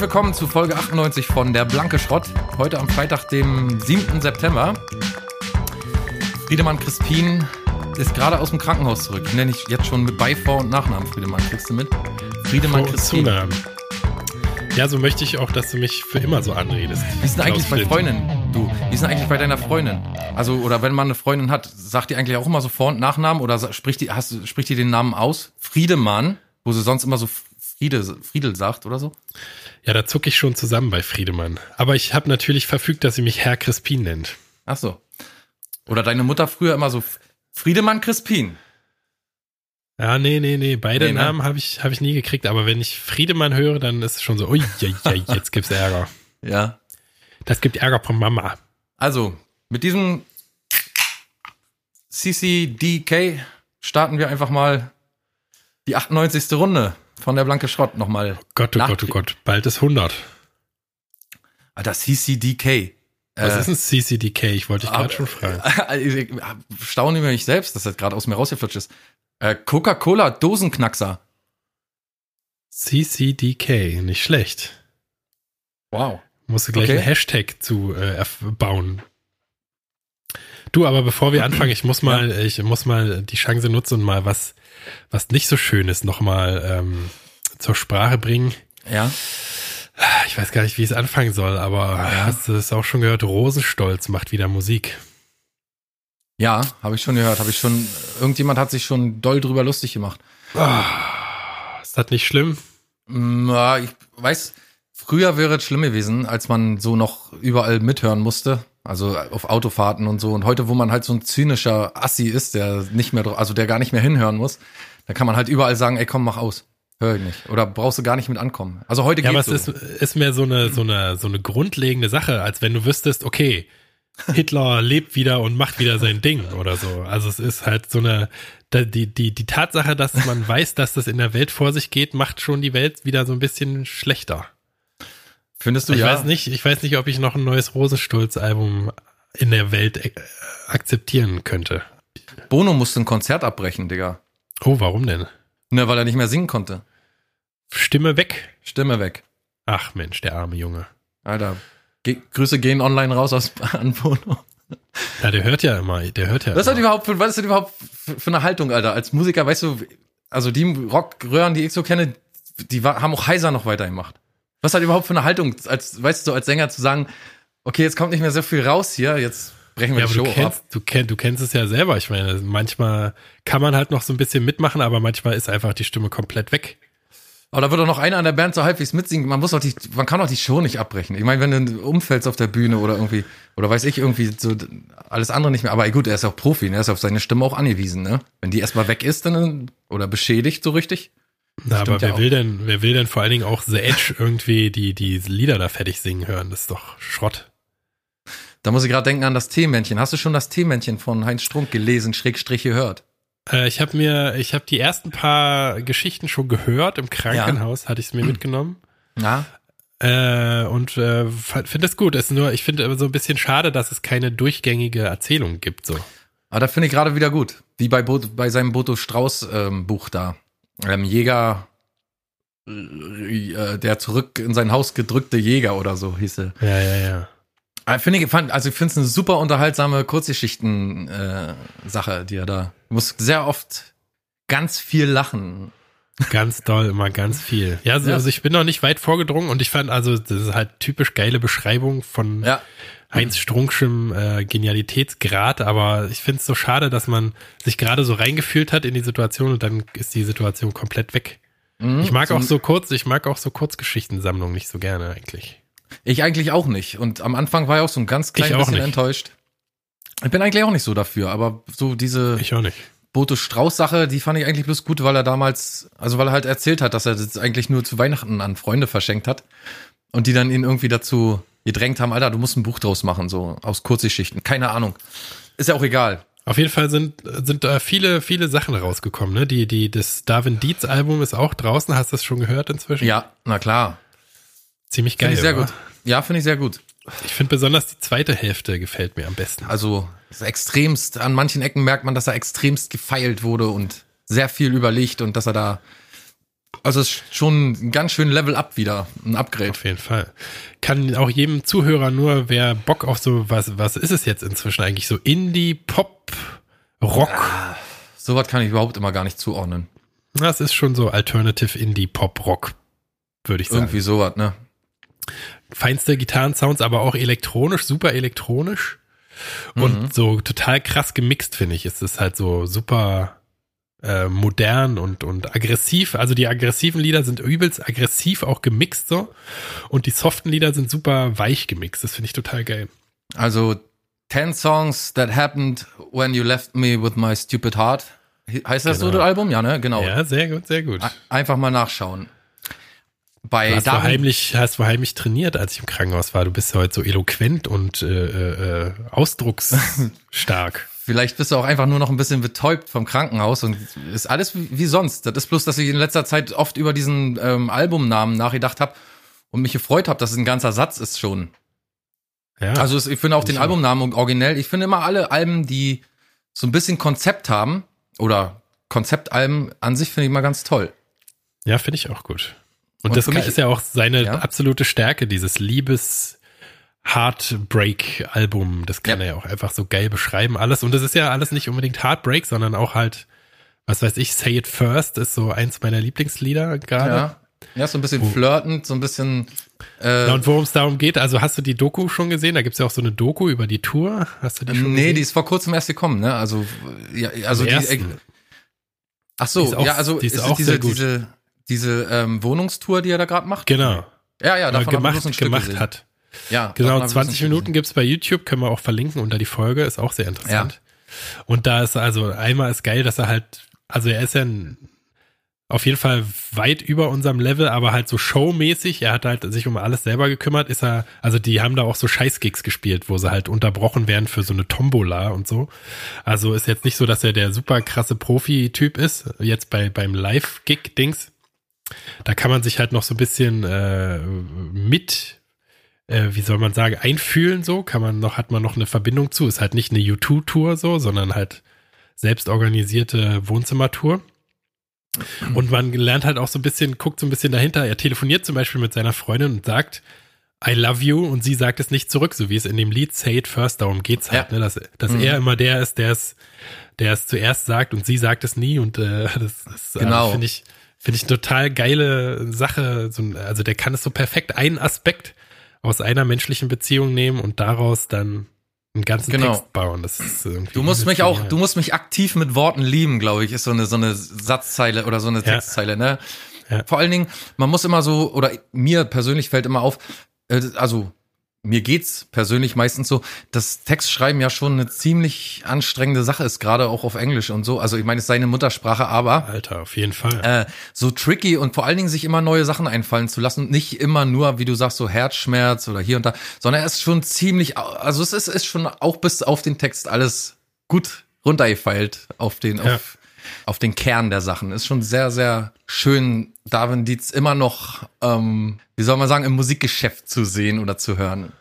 Herzlich willkommen zu Folge 98 von Der Blanke Schrott. Heute am Freitag, dem 7. September. Friedemann Crispin ist gerade aus dem Krankenhaus zurück. Ich nenne ich jetzt schon mit Bei-, Vor- und Nachnamen Friedemann. Kriegst du mit? Friedemann Vor- Crispin. Zunamen. Ja, so möchte ich auch, dass du mich für immer so anredest. Wie ist denn eigentlich Klaus bei Flint. Freundinnen? Du, wie ist denn eigentlich bei deiner Freundin? Also, oder wenn man eine Freundin hat, sagt die eigentlich auch immer so Vor- und Nachnamen oder spricht die, hast, spricht die den Namen aus? Friedemann, wo sie sonst immer so Friede, Friedel sagt oder so? Ja, da zucke ich schon zusammen bei Friedemann. Aber ich habe natürlich verfügt, dass sie mich Herr Crispin nennt. Ach so. Oder deine Mutter früher immer so Friedemann Crispin. Ja, nee, nee, nee. Beide Nee, ne? Namen habe ich, hab ich nie gekriegt. Aber wenn ich Friedemann höre, dann ist es schon so, ui, ui, ui, jetzt gibt's Ärger. Ja. Das gibt Ärger von Mama. Also, mit diesem CCDK starten wir einfach mal die 98. Runde von der Blanke Schrott nochmal. Gott, oh Gott, oh Gott. Bald ist 100. Alter, CCDK. Was Äh, ist ein CCDK? Ich wollte dich gerade schon fragen. ich staune über mich selbst, dass das gerade aus mir rausgeflutscht ist. Äh, Coca-Cola Dosenknackser. CCDK, nicht schlecht. Wow. Musst du gleich Okay. einen Hashtag zu äh, bauen. Du, aber bevor wir anfangen, ich muss mal, ich muss mal die Chance nutzen und mal was, was nicht so Schönes nochmal ähm, zur Sprache bringen. Ja. Ich weiß gar nicht, wie es anfangen soll, aber hast du es auch schon gehört? Rosenstolz macht wieder Musik. Ja, habe ich schon gehört. Habe ich schon. Irgendjemand hat sich schon doll drüber lustig gemacht. Ist das nicht schlimm? Mm, Ja, ich weiß, früher wäre es schlimm gewesen, als man so noch überall mithören musste. Also auf Autofahrten und so. Und heute, wo man halt so ein zynischer Assi ist, der nicht mehr, also der gar nicht mehr hinhören muss, da kann man halt überall sagen, ey, komm, mach aus. Hör ich nicht. Oder brauchst du gar nicht mit ankommen. Also heute Ja, aber es so. ist, ist mehr so eine, so eine, so eine grundlegende Sache, als wenn du wüsstest, okay, Hitler lebt wieder und macht wieder sein Ding oder so. Also es ist halt so eine, die, die, die Tatsache, dass man weiß, dass das in der Welt vor sich geht, macht schon die Welt wieder so ein bisschen schlechter. Findest du Ich ja? weiß nicht, ich weiß nicht, ob ich noch ein neues Rosenstolz-Album in der Welt äh, akzeptieren könnte. Bono musste ein Konzert abbrechen, Digga. Oh, warum denn? Ne, weil er nicht mehr singen konnte. Stimme weg. Stimme weg. Ach Mensch, der arme Junge. Alter. Ge Grüße gehen online raus aus an Bono. Ja, der hört ja immer, der hört ja. Was immer. überhaupt für, was ist das überhaupt für, für eine Haltung, Alter? Als Musiker, weißt du, also die Rockröhren, die ich so kenne, die war, haben auch heiser noch weitergemacht. Was das überhaupt für eine Haltung, als, weißt du, so als Sänger zu sagen, okay, jetzt kommt nicht mehr so viel raus hier, jetzt brechen wir Ja, die Show du ab. kennst, du, kenn, du kennst es ja selber. Ich meine, manchmal kann man halt noch so ein bisschen mitmachen, aber manchmal ist einfach die Stimme komplett weg. Aber da wird doch noch einer an der Band so halbwegs mitsingen. Man muss doch die, man kann doch die Show nicht abbrechen. Ich meine, wenn du umfällst auf der Bühne oder irgendwie, oder weiß ich irgendwie so alles andere nicht mehr. Aber gut, er ist auch Profi, ne? er ist auf seine Stimme auch angewiesen, ne? Wenn die erstmal weg ist, dann, oder beschädigt so richtig. Na, aber ja wer will denn, wer will denn vor allen Dingen auch The Edge irgendwie die, die Lieder da fertig singen hören? Das ist doch Schrott. Da muss ich gerade denken an das Teemännchen. Hast du schon das Teemännchen von Heinz Strunk gelesen, Schrägstrich gehört? Äh, ich habe mir, ich habe die ersten paar Geschichten schon gehört. Im Krankenhaus hatte ich es mir mitgenommen. Ja. Äh, und äh, finde es gut. Ist nur, ich finde so ein bisschen schade, dass es keine durchgängige Erzählung gibt. So. Aber das finde ich gerade wieder gut. Wie bei, Bo bei seinem Boto Strauß ähm, Buch da. Ähm, Jäger, äh, der zurück in sein Haus gedrückte Jäger oder so hieße. Ja, ja, ja. Aber Finde ich, fand, also ich finde es eine super unterhaltsame Kurzgeschichten-Sache, äh, die er da. Du musst sehr oft ganz viel lachen. Ganz doll, immer ganz viel. Ja, so, Ja. also ich bin noch nicht weit vorgedrungen und ich fand also, das ist halt typisch geile Beschreibung von Ja. Heinz Strunkschem äh, Genialitätsgrad, aber ich finde es so schade, dass man sich gerade so reingefühlt hat in die Situation und dann ist die Situation komplett weg. Mhm. Ich mag So- auch so kurz, ich mag auch so Kurzgeschichtensammlungen nicht so gerne eigentlich. Ich eigentlich auch nicht. Und am Anfang war ich auch so ein ganz klein bisschen nicht. enttäuscht. Ich bin eigentlich auch nicht so dafür, aber so diese Ich auch nicht. Boto Strauß Sache, die fand ich eigentlich bloß gut, weil er damals, also weil er halt erzählt hat, dass er das eigentlich nur zu Weihnachten an Freunde verschenkt hat und die dann ihn irgendwie dazu gedrängt haben, Alter, du musst ein Buch draus machen, so aus Kurzgeschichten. Keine Ahnung. Ist ja auch egal. Auf jeden Fall sind, sind da viele, viele Sachen rausgekommen, ne? Die, die, das Darwin Dietz Album ist auch draußen, hast du das schon gehört inzwischen? Ja, na klar. Ziemlich geil. Finde ich sehr wa? gut. Ja, finde ich sehr gut. Ich finde besonders die zweite Hälfte gefällt mir am besten. Also ist extremst, an manchen Ecken merkt man, dass er extremst gefeilt wurde und sehr viel überlegt und dass er da Also es ist schon ein ganz schön Level Up wieder, ein Upgrade. Auf jeden Fall. Kann auch jedem Zuhörer nur, wer Bock auf so, was, was ist es jetzt inzwischen eigentlich? So Indie, Pop, Rock? Ah, sowas kann ich überhaupt immer gar nicht zuordnen. Das ist schon so Alternative Indie, Pop, Rock, würde ich sagen. Irgendwie sowas, ne? Feinste Gitarrensounds, aber auch elektronisch, super elektronisch. Und mhm. so total krass gemixt, finde ich. Es ist halt so super äh, modern und, und aggressiv. Also die aggressiven Lieder sind übelst aggressiv auch gemixt so. Und die soften Lieder sind super weich gemixt. Das finde ich total geil. Also 10 Songs that happened when you left me with my stupid heart. Heißt das genau. so das Album? Ja, ne? Genau. Ja, sehr gut, sehr gut. Einfach mal nachschauen. Bei du hast, du heimlich, hast du heimlich trainiert, als ich im Krankenhaus war. Du bist heute so eloquent und äh, äh, ausdrucksstark. Vielleicht bist du auch einfach nur noch ein bisschen betäubt vom Krankenhaus und ist alles wie, sonst. Das ist bloß, dass ich in letzter Zeit oft über diesen ähm, Albumnamen nachgedacht habe und mich gefreut habe, dass es ein ganzer Satz ist schon. Ja, also ich finde auch den Albumnamen originell. Ich finde immer alle Alben, die so ein bisschen Konzept haben oder Konzeptalben an sich finde ich immer ganz toll. Ja, finde ich auch gut. Und, und das mich, ist ja auch seine ja. absolute Stärke, dieses Liebes Heartbreak-Album. Das kann ja. er ja auch einfach so geil beschreiben, alles. Und das ist ja alles nicht unbedingt Heartbreak, sondern auch halt, was weiß ich, Say It First ist so eins meiner Lieblingslieder gerade. Ja. Ja, so ein bisschen oh. flirtend, so ein bisschen. Äh, ja, und worum es darum geht, also hast du die Doku schon gesehen? Da gibt's ja auch so eine Doku über die Tour. Hast du die schon Nee, gesehen? die ist vor kurzem erst gekommen, ne? Also, ja, also die. Äh, ach so, ja, also die ist, ist auch diese, diese, diese ähm, Wohnungstour, die er da gerade macht? Genau. Ja, ja, davon gemacht, ein gemacht gesehen. hat. Ja, genau, 20 Minuten gibt's bei YouTube, können wir auch verlinken unter die Folge, ist auch sehr interessant. Ja. Und da ist also einmal ist geil, dass er halt, also er ist ja ein, auf jeden Fall weit über unserem Level, aber halt so showmäßig, er hat halt sich um alles selber gekümmert, ist er, also die haben da auch so Scheißgigs gespielt, wo sie halt unterbrochen werden für so eine Tombola und so. Also ist jetzt nicht so, dass er der super krasse Profi-Typ ist, jetzt bei, beim Live-Gig-Dings. Da kann man sich halt noch so ein bisschen äh, mit äh, wie soll man sagen, einfühlen so, kann man noch, hat man noch eine Verbindung zu. Ist halt nicht eine U2-Tour so, sondern halt selbst organisierte Wohnzimmertour. Und man lernt halt auch so ein bisschen, guckt so ein bisschen dahinter. Er telefoniert zum Beispiel mit seiner Freundin und sagt, I love you und sie sagt es nicht zurück, so wie es in dem Lied Say It First, darum geht's halt, ja. ne, dass, dass mhm. er immer der ist, der es, der es zuerst sagt und sie sagt es nie und äh, das, das äh, genau. äh, finde ich, finde ich total geile Sache. So, also der kann es so perfekt einen Aspekt aus einer menschlichen Beziehung nehmen und daraus dann einen ganzen genau. Text bauen. Das ist irgendwie du musst mich auch, du musst mich aktiv mit Worten lieben, glaube ich, ist so eine so eine Satzzeile oder so eine Textzeile. Ja. Ne? Ja. Vor allen Dingen, man muss immer so oder mir persönlich fällt immer auf, äh, also mir geht's persönlich meistens so, dass Textschreiben ja schon eine ziemlich anstrengende Sache ist, gerade auch auf Englisch und so. Also ich meine, es ist seine Muttersprache, aber Alter, auf jeden Fall. Äh, so tricky und vor allen Dingen sich immer neue Sachen einfallen zu lassen, nicht immer nur, wie du sagst, so Herzschmerz oder hier und da, sondern er ist schon ziemlich, also es ist, ist schon auch bis auf den Text alles gut runtergefeilt auf den, ja. auf, auf den Kern der Sachen. Ist schon sehr, sehr schön, Darwin Dietz immer noch, ähm, wie soll man sagen, im Musikgeschäft zu sehen oder zu hören.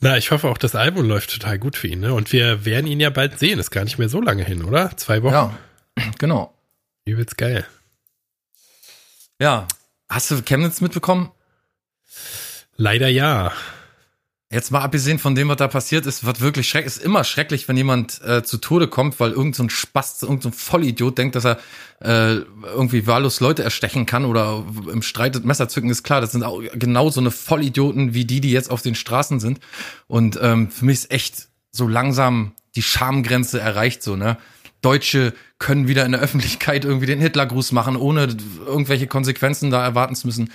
Na, ich hoffe auch, das Album läuft total gut für ihn, ne? Und wir werden ihn ja bald sehen. Ist gar nicht mehr so lange hin, oder? Zwei Wochen. Ja, genau. Übelst geil. Ja. Hast du Chemnitz mitbekommen? Leider ja. Jetzt mal abgesehen von dem, was da passiert ist, wird wirklich schrecklich. Ist immer schrecklich, wenn jemand äh, zu Tode kommt, weil irgendein so Spast, irgendein so Vollidiot denkt, dass er äh, irgendwie wahllos Leute erstechen kann oder im Streit das Messer zücken, ist klar. Das sind auch genau so eine Vollidioten wie die, die jetzt auf den Straßen sind. Und ähm, für mich ist echt so langsam die Schamgrenze erreicht, so, ne? Deutsche können wieder in der Öffentlichkeit irgendwie den Hitlergruß machen, ohne irgendwelche Konsequenzen da erwarten zu müssen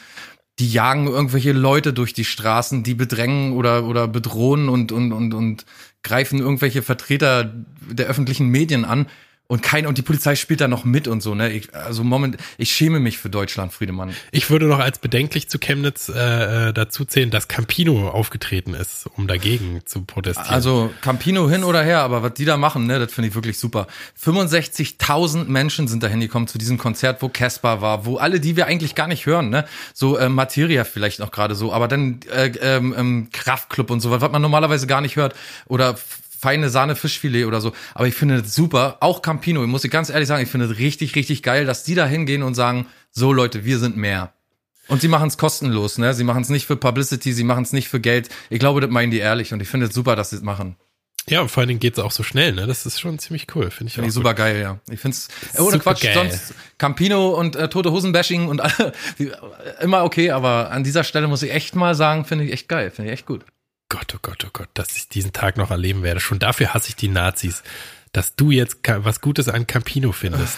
die jagen irgendwelche Leute durch die Straßen, die bedrängen oder, oder bedrohen und, und, und, und greifen irgendwelche Vertreter der öffentlichen Medien an und kein und die Polizei spielt da noch mit und so ne? Ich, also moment ich schäme mich für Deutschland Friedemann. Ich würde noch als bedenklich zu Chemnitz äh, äh dazu zählen dass Campino aufgetreten ist um dagegen zu protestieren. Also Campino hin oder her aber was die da machen ne das finde ich wirklich super. 65.000 Menschen sind da hingekommen zu diesem Konzert wo Caspar war wo alle die wir eigentlich gar nicht hören ne? So äh, Materia vielleicht noch gerade so aber dann äh, ähm, ähm, Kraftclub und so was was man normalerweise gar nicht hört. Oder feine Sahne Fischfilet oder so. Aber ich finde das super. Auch Campino, muss ich ganz ehrlich sagen, ich finde es richtig, richtig geil, dass die da hingehen und sagen, so Leute, wir sind mehr. Und sie machen es kostenlos, ne? Sie machen es nicht für Publicity, sie machen es nicht für Geld. Ich glaube, das meinen die ehrlich und ich finde es super, dass sie es machen. Ja, und vor allen Dingen geht es auch so schnell, ne? Das ist schon ziemlich cool, finde ich Finde auch. ich super gut. geil, ja. Ich finde es, ohne Quatsch, geil. sonst Campino und äh, Tote Hosen-Bashing und alle, die, äh, immer okay, aber an dieser Stelle muss ich echt mal sagen, finde ich echt geil, finde ich echt gut. Gott, oh Gott, oh Gott, dass ich diesen Tag noch erleben werde. Schon dafür hasse ich die Nazis. Dass du jetzt was Gutes an Campino findest.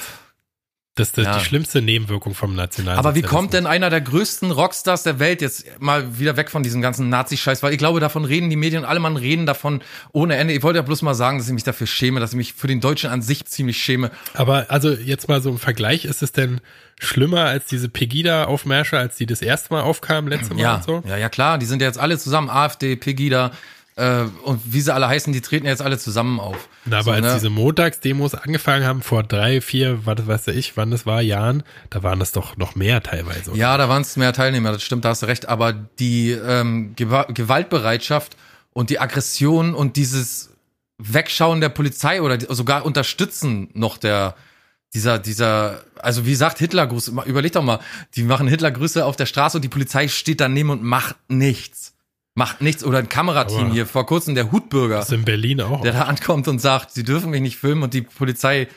Das ist Ja. die schlimmste Nebenwirkung vom Nationalen. Aber wie kommt denn einer der größten Rockstars der Welt jetzt mal wieder weg von diesem ganzen Nazi-Scheiß? Weil ich glaube, davon reden die Medien, alle Mann reden davon ohne Ende. Ich wollte ja bloß mal sagen, dass ich mich dafür schäme, dass ich mich für den Deutschen an sich ziemlich schäme. Aber also jetzt mal so im Vergleich, ist es denn schlimmer als diese Pegida-Aufmärsche, als die das erste Mal aufkamen, letzte Mal Ja, und so? ja, ja, klar, die sind ja jetzt alle zusammen, AfD, Pegida äh, und wie sie alle heißen, die treten jetzt alle zusammen auf. Na, aber So, als ne? diese Montagsdemos angefangen haben, vor drei, vier, was weiß ich, wann das war, Jahren, da waren das doch noch mehr teilweise. oder? Ja, da waren es mehr Teilnehmer, das stimmt, da hast du recht. Aber die ähm, Gewa Gewaltbereitschaft und die Aggression und dieses Wegschauen der Polizei oder sogar Unterstützen noch der dieser dieser also wie sagt Hitlergruß überleg doch mal die machen Hitlergrüße auf der Straße und die Polizei steht daneben und macht nichts macht nichts oder ein Kamerateam Aber- hier vor kurzem der Hutbürger ist in Berlin auch. der da ankommt und sagt, sie dürfen mich nicht filmen und die Polizei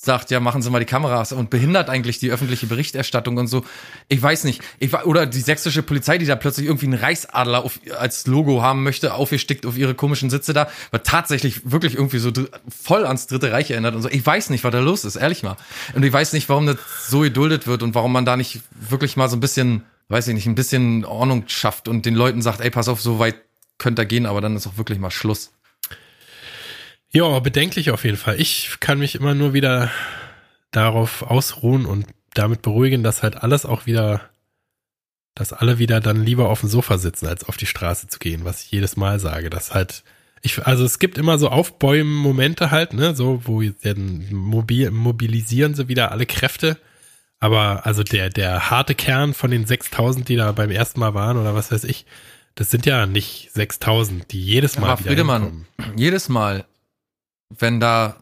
sagt, ja, machen Sie mal die Kameras und behindert eigentlich die öffentliche Berichterstattung und so. Ich weiß nicht. Ich, oder die sächsische Polizei, die da plötzlich irgendwie einen Reichsadler auf, als Logo haben möchte, aufgestickt auf ihre komischen Sitze da, war tatsächlich wirklich irgendwie so voll ans Dritte Reich erinnert und so. Ich weiß nicht, was da los ist, ehrlich mal. Und ich weiß nicht, warum das so geduldet wird und warum man da nicht wirklich mal so ein bisschen, weiß ich nicht, ein bisschen Ordnung schafft und den Leuten sagt, ey, pass auf, so weit könnt ihr gehen, aber dann ist auch wirklich mal Schluss. Ja, bedenklich auf jeden Fall. Ich kann mich immer nur wieder darauf ausruhen und damit beruhigen, dass halt alles auch wieder, dass alle wieder dann lieber auf dem Sofa sitzen, als auf die Straße zu gehen, was ich jedes Mal sage. Dass halt, ich, also es gibt immer so Aufbäumen-Momente halt, ne, so, wo dann mobil, mobilisieren sie wieder alle Kräfte. Aber also der, der harte Kern von den 6000, die da beim ersten Mal waren oder was weiß ich, das sind ja nicht 6000, die jedes Mal Aber wieder Friedemann, jedes Mal, wenn da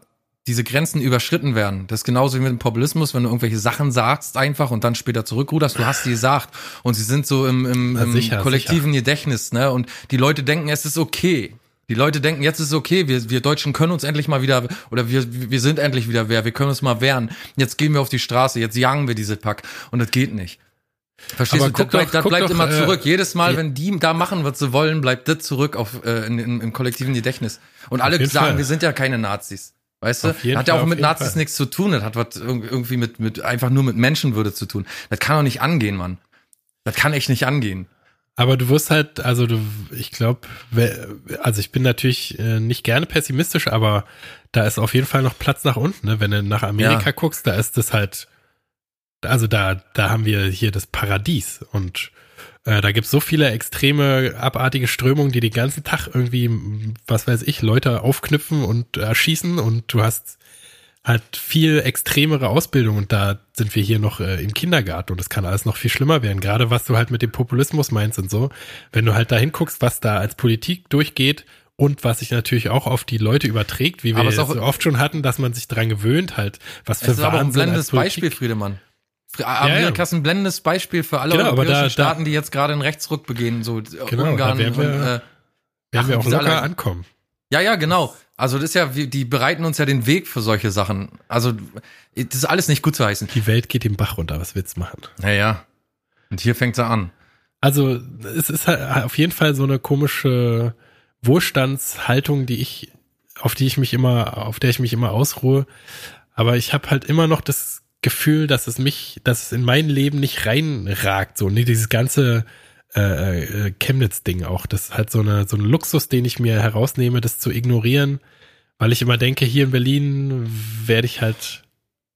diese Grenzen überschritten werden, das ist genauso wie mit dem Populismus, wenn du irgendwelche Sachen sagst einfach und dann später zurückruderst, du hast die gesagt und sie sind so im, im, im sicher, kollektiven Gedächtnis, ne? Und die Leute denken, es ist okay. Die Leute denken, jetzt ist es okay, wir, wir Deutschen können uns endlich mal wieder, oder wir, wir sind endlich wieder wer, wir können uns mal wehren. Jetzt gehen wir auf die Straße, jetzt jagen wir diese Pack. Und das geht nicht. Verstehst Aber du, das bleibt, doch- das bleibt doch, immer äh, zurück. Jedes Mal, wenn die da machen, was sie wollen, bleibt das zurück auf, äh, in, in, im kollektiven Gedächtnis. Und alle sagen, Fall. wir sind ja keine Nazis. Weißt du? Hat ja auch mit Nazis Fall. nichts zu tun. Das hat was irg- irgendwie mit, mit, einfach nur mit Menschenwürde zu tun. Das kann doch nicht angehen, Mann. Das kann echt nicht angehen. Aber du wirst halt, also du, ich glaube, also ich bin natürlich äh, nicht gerne pessimistisch, aber da ist auf jeden Fall noch Platz nach unten. Ne? Wenn du nach Amerika Ja. guckst, da ist das halt, also da, da haben wir hier das Paradies und äh, da gibt's so viele extreme, abartige Strömungen, die den ganzen Tag irgendwie, was weiß ich, Leute aufknüpfen und erschießen und du hast halt viel extremere Ausbildung und da sind wir hier noch äh, im Kindergarten und es kann alles noch viel schlimmer werden. Gerade was du halt mit dem Populismus meinst und so. Wenn du halt da hinguckst, was da als Politik durchgeht und was sich natürlich auch auf die Leute überträgt, wie wir es auch- so oft schon hatten, dass man sich dran gewöhnt halt, was für Es ist aber ein blendendes Beispiel, Friedemann. Fr- ja. Amerika ist ein blendendes Beispiel für alle Genau, europäischen da- Staaten, die jetzt gerade einen Rechtsruck begehen, so Genau, da Ungarn wären und wir- äh, Werden Ach, wir auch locker alle- ankommen. Ja, ja, genau. Also das ist ja, die bereiten uns ja den Weg für solche Sachen. Also das ist alles nicht gut zu heißen. Die Welt geht den Bach runter, was willst du machen? Naja. Und hier fängt sie an. Also es ist halt auf jeden Fall so eine komische Wohlstandshaltung, die ich, auf die ich mich immer, auf der ich mich immer ausruhe. Aber ich habe halt immer noch das Gefühl, dass es mich, dass es in mein Leben nicht reinragt. So, ne, dieses ganze äh, äh, Chemnitz-Ding auch. Das ist halt so eine, so ein Luxus, den ich mir herausnehme, das zu ignorieren, weil ich immer denke, hier in Berlin werde ich halt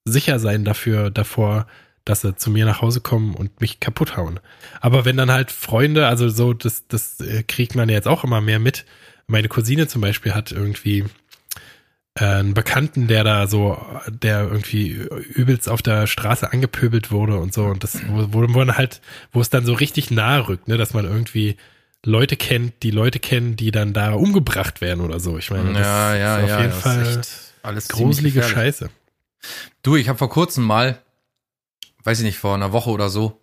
sicher sein dafür, davor, dass sie zu mir nach Hause kommen und mich kaputt hauen. Aber wenn dann halt Freunde, also so, das, das äh, kriegt man ja jetzt auch immer mehr mit. Meine Cousine zum Beispiel hat irgendwie einen Bekannten, der da so, der irgendwie übelst auf der Straße angepöbelt wurde und so. Und das, wo, wo man halt, wo es dann so richtig nahe rückt, ne, dass man irgendwie Leute kennt, die Leute kennen, die dann da umgebracht werden oder so. Ich meine, das ja, ja, ist auf ja. jeden Fall echt alles gruselige. Scheiße. Du, ich habe vor kurzem mal weiß ich nicht, vor einer Woche oder so,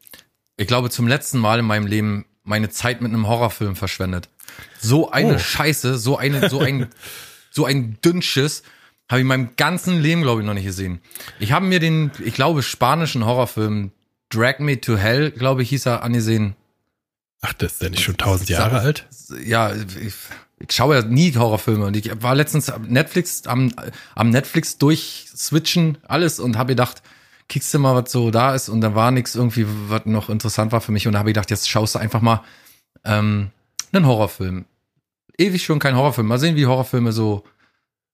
ich glaube zum letzten Mal in meinem Leben meine Zeit mit einem Horrorfilm verschwendet. So eine Oh. Scheiße, so eine, so ein, so ein Dünnschiss habe ich in meinem ganzen Leben, glaube ich, noch nicht gesehen. Ich habe mir den, ich glaube, spanischen Horrorfilm Drag Me to Hell, glaube ich, hieß er, angesehen. Ach, das ist ja nicht schon tausend Jahre alt? Ja, ich, ich schaue ja nie Horrorfilme und ich war letztens am Netflix, am, am Netflix durchswitchen, alles und habe gedacht, kickst du mal, was so da ist und da war nichts irgendwie, was noch interessant war für mich und da habe ich gedacht, jetzt schaust du einfach mal ähm, einen Horrorfilm. Ewig schon kein Horrorfilm. Mal sehen, wie Horrorfilme so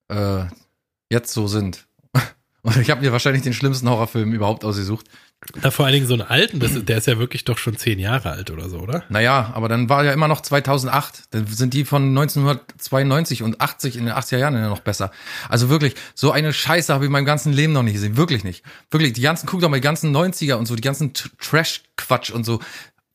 äh, jetzt so sind. Und ich habe mir wahrscheinlich den schlimmsten Horrorfilm überhaupt ausgesucht. Na, vor allen Dingen so einen alten, ist- der ist ja wirklich doch schon zehn Jahre alt oder so, oder? Naja, aber dann war ja immer noch 2008. Dann sind die von 1992 und 80 in den 80er Jahren ja noch besser. Also wirklich, so eine Scheiße habe ich in meinem ganzen Leben noch nicht gesehen. Wirklich nicht. Wirklich, die ganzen, guck doch mal, die ganzen 90er und so, die ganzen Trash-Quatsch und so,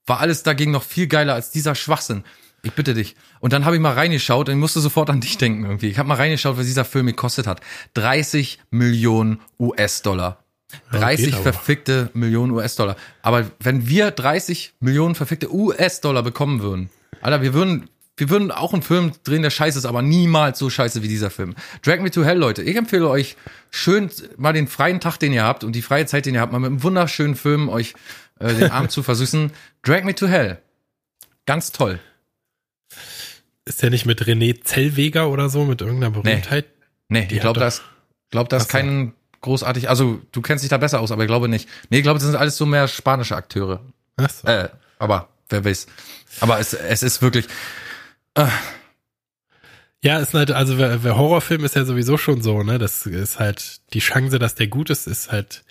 war alles dagegen noch viel geiler als dieser Schwachsinn. Ich bitte dich. Und dann habe ich mal reingeschaut und ich musste sofort an dich denken irgendwie. Ich habe mal reingeschaut, was dieser Film gekostet hat. 30 Millionen US-Dollar. Ja, 30 geht aber. verfickte Millionen US-Dollar. Aber wenn wir 30 Millionen verfickte US-Dollar bekommen würden, Alter, wir würden, wir würden auch einen Film drehen, der scheiße ist, aber niemals so scheiße wie dieser Film. Drag Me to Hell, Leute. Ich empfehle euch schön mal den freien Tag, den ihr habt und die freie Zeit, den ihr habt, mal mit einem wunderschönen Film euch äh, den Abend zu versüßen. Drag Me to Hell. Ganz toll. Ist der nicht mit René Zellweger oder so, mit irgendeiner Berühmtheit? Nee, Die ich glaube, das, glaub, das ist kein großartig, also du kennst dich da besser aus, aber ich glaube nicht. Nee, ich glaube, das sind alles so mehr spanische Akteure. Ach so. Äh, aber wer weiß. Aber es, es ist wirklich, Ja, ist halt, also wer, wer Horrorfilm ist ja sowieso schon so, ne? Das ist halt, die Chance, dass der gut ist, ist halt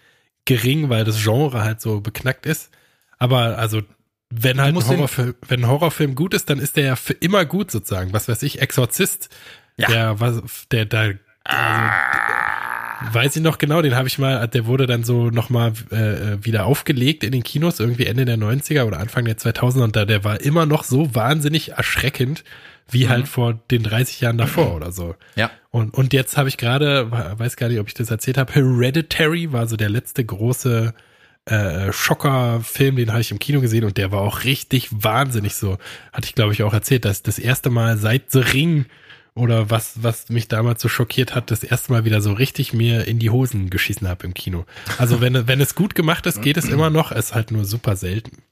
gering, weil das Genre halt so beknackt ist. Aber also, wenn halt ein Horrorfilm, wenn ein Horrorfilm gut ist, dann ist der ja für immer gut sozusagen. Was weiß ich, Exorzist, Ja. der, was, der, da, also, weiß ich noch genau, den habe ich mal, der wurde dann so nochmal äh, wieder aufgelegt in den Kinos, irgendwie Ende der 90er oder Anfang der 2000er und da, der war immer noch so wahnsinnig erschreckend, wie Mhm. halt vor den 30 Jahren davor oder so. ja. Und, und jetzt habe ich gerade, weiß gar nicht, ob ich das erzählt habe, Hereditary war so der letzte große äh, Schocker-Film, den habe ich im Kino gesehen und der war auch richtig wahnsinnig so. Hatte ich, glaube ich, auch erzählt, dass das erste Mal seit The Ring oder was, was mich damals so schockiert hat, das erste Mal wieder so richtig mir in die Hosen geschissen habe im Kino. Also wenn, wenn es gut gemacht ist, geht es immer noch, es ist halt nur super selten.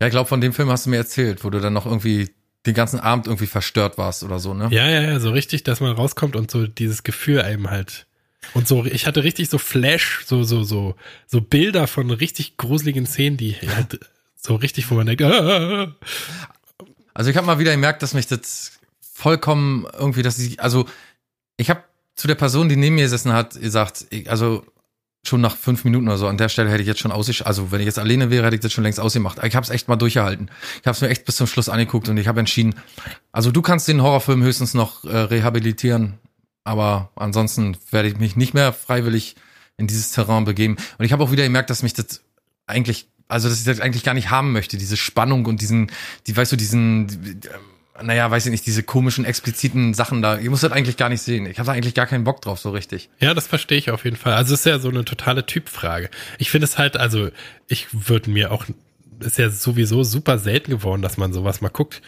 Ja, ich glaube, von dem Film hast du mir erzählt, wo du dann noch irgendwie den ganzen Abend irgendwie verstört warst oder so, ne? Ja, ja, ja, so richtig, dass man rauskommt und so dieses Gefühl einem halt. Und so, ich hatte richtig so Flash, so, so, so, so Bilder von richtig gruseligen Szenen, die halt so richtig, wo man denkt, ah, Also ich habe mal wieder gemerkt, dass mich das vollkommen irgendwie, dass ich, also ich habe zu der Person, die neben mir gesessen hat, gesagt, ich, also schon nach fünf Minuten oder so, an der Stelle hätte ich jetzt schon ausgesch, also wenn ich jetzt alleine wäre, hätte ich das schon längst ausgemacht. Ich habe es echt mal durchgehalten. Ich habe es mir echt bis zum Schluss angeguckt und ich habe entschieden, also du kannst den Horrorfilm höchstens noch äh, rehabilitieren, aber ansonsten werde ich mich nicht mehr freiwillig in dieses Terrain begeben. Und ich habe auch wieder gemerkt, dass mich das eigentlich, also dass ich das eigentlich gar nicht haben möchte, diese Spannung und diesen, die, weißt du, diesen, naja, weiß ich nicht, diese komischen, expliziten Sachen da. Ich muss das eigentlich gar nicht sehen. Ich habe da eigentlich gar keinen Bock drauf, so richtig. Ja, das verstehe ich auf jeden Fall. Also es ist ja so eine totale Typfrage. Ich finde es halt, also ich würde mir auch, ist ja sowieso super selten geworden, dass man sowas mal guckt,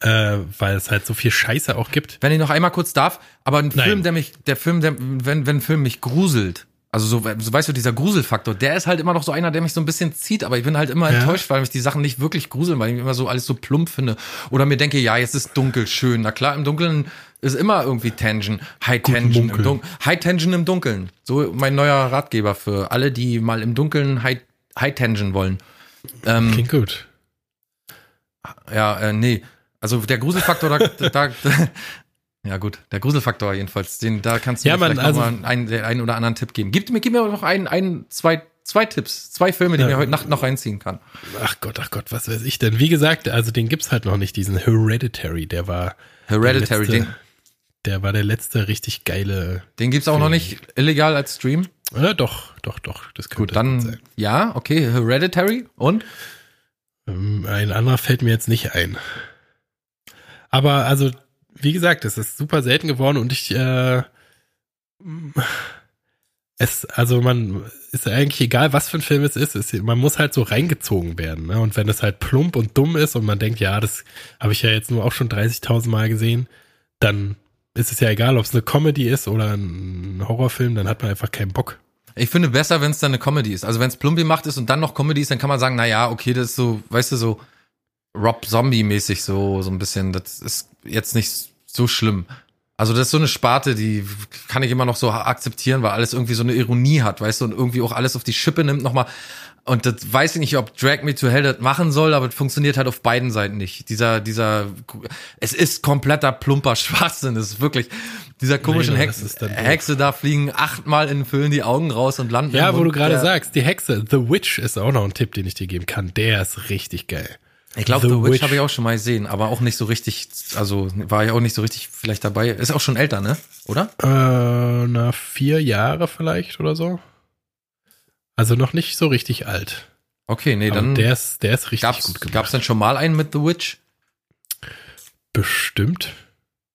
äh, weil es halt so viel Scheiße auch gibt. Wenn ich noch einmal kurz darf, aber ein Nein. Film, der mich, der Film, der, wenn, wenn ein Film mich gruselt, also so, so weißt du, dieser Gruselfaktor, der ist halt immer noch so einer, der mich so ein bisschen zieht, aber ich bin halt immer Ja. enttäuscht, weil mich die Sachen nicht wirklich gruseln, weil ich immer so alles so plump finde. Oder mir denke, ja, jetzt ist dunkel, schön. Na klar, im Dunkeln ist immer irgendwie Tension, High Tension, im Munkeln. Dun High Tension im Dunkeln. So mein neuer Ratgeber für alle, die mal im Dunkeln High, High Tension wollen. Ähm, Klingt gut. ja, äh, nee. Also der Gruselfaktor, da, da, ja gut, der Gruselfaktor jedenfalls, den da kannst du Ja, mir man, vielleicht also- noch mal einen, einen oder anderen Tipp geben. Gib mir, gib mir noch einen, einen, zwei, zwei Tipps, zwei Filme, die Ja. mir heute Nacht noch reinziehen kann. Ach Gott, ach Gott, was weiß ich denn? Wie gesagt, also den gibt's halt noch nicht, diesen Hereditary, der war Hereditary, der letzte, den, der war der letzte richtig geile. den gibt's auch noch nicht illegal als Stream. Äh, doch, doch, doch, das könnte Gut, dann sein. ja, okay, Hereditary und Ähm, Ein anderer fällt mir jetzt nicht ein. Aber also, wie gesagt, es ist super selten geworden und ich, äh, es, also man ist eigentlich egal, was für ein Film es ist, ist man muss halt so reingezogen werden. Ne? Und wenn es halt plump und dumm ist und man denkt, ja, das habe ich ja jetzt nur auch schon 30.000 Mal gesehen, dann ist es ja egal, ob es eine Comedy ist oder ein Horrorfilm, dann hat man einfach keinen Bock. Ich finde besser, wenn es dann eine Comedy ist. Also wenn es plump gemacht ist und dann noch Comedy ist, dann kann man sagen, na ja, okay, das ist so, weißt du, so Rob Zombie-mäßig so, so ein bisschen. Das ist jetzt nicht so schlimm. Also das ist so eine Sparte, die kann ich immer noch so akzeptieren, weil alles irgendwie so eine Ironie hat, weißt du, und irgendwie auch alles auf die Schippe nimmt nochmal. Und das weiß ich nicht, ob Drag Me to Hell das machen soll, aber es funktioniert halt auf beiden Seiten nicht. Dieser, dieser, es ist kompletter plumper Schwachsinn. Es ist wirklich, dieser komischen Nein, Hexe, das. Hexe da fliegen achtmal in den Füllen die Augen raus und landen. Ja, wo du Mund gerade der- sagst, die Hexe, The Witch ist auch noch ein Tipp, den ich dir geben kann. Der ist richtig geil. Ich glaube, The The, Witch, Witch. habe ich auch schon mal gesehen, aber auch nicht so richtig, also war ja auch nicht so richtig vielleicht dabei. Ist auch schon älter, ne? Oder? Äh, na, vier Jahre vielleicht oder so. Also noch nicht so richtig alt. Okay, nee, Aber dann der ist, der ist richtig gab's, gut gemacht. gab's denn schon mal einen mit The Witch? Bestimmt.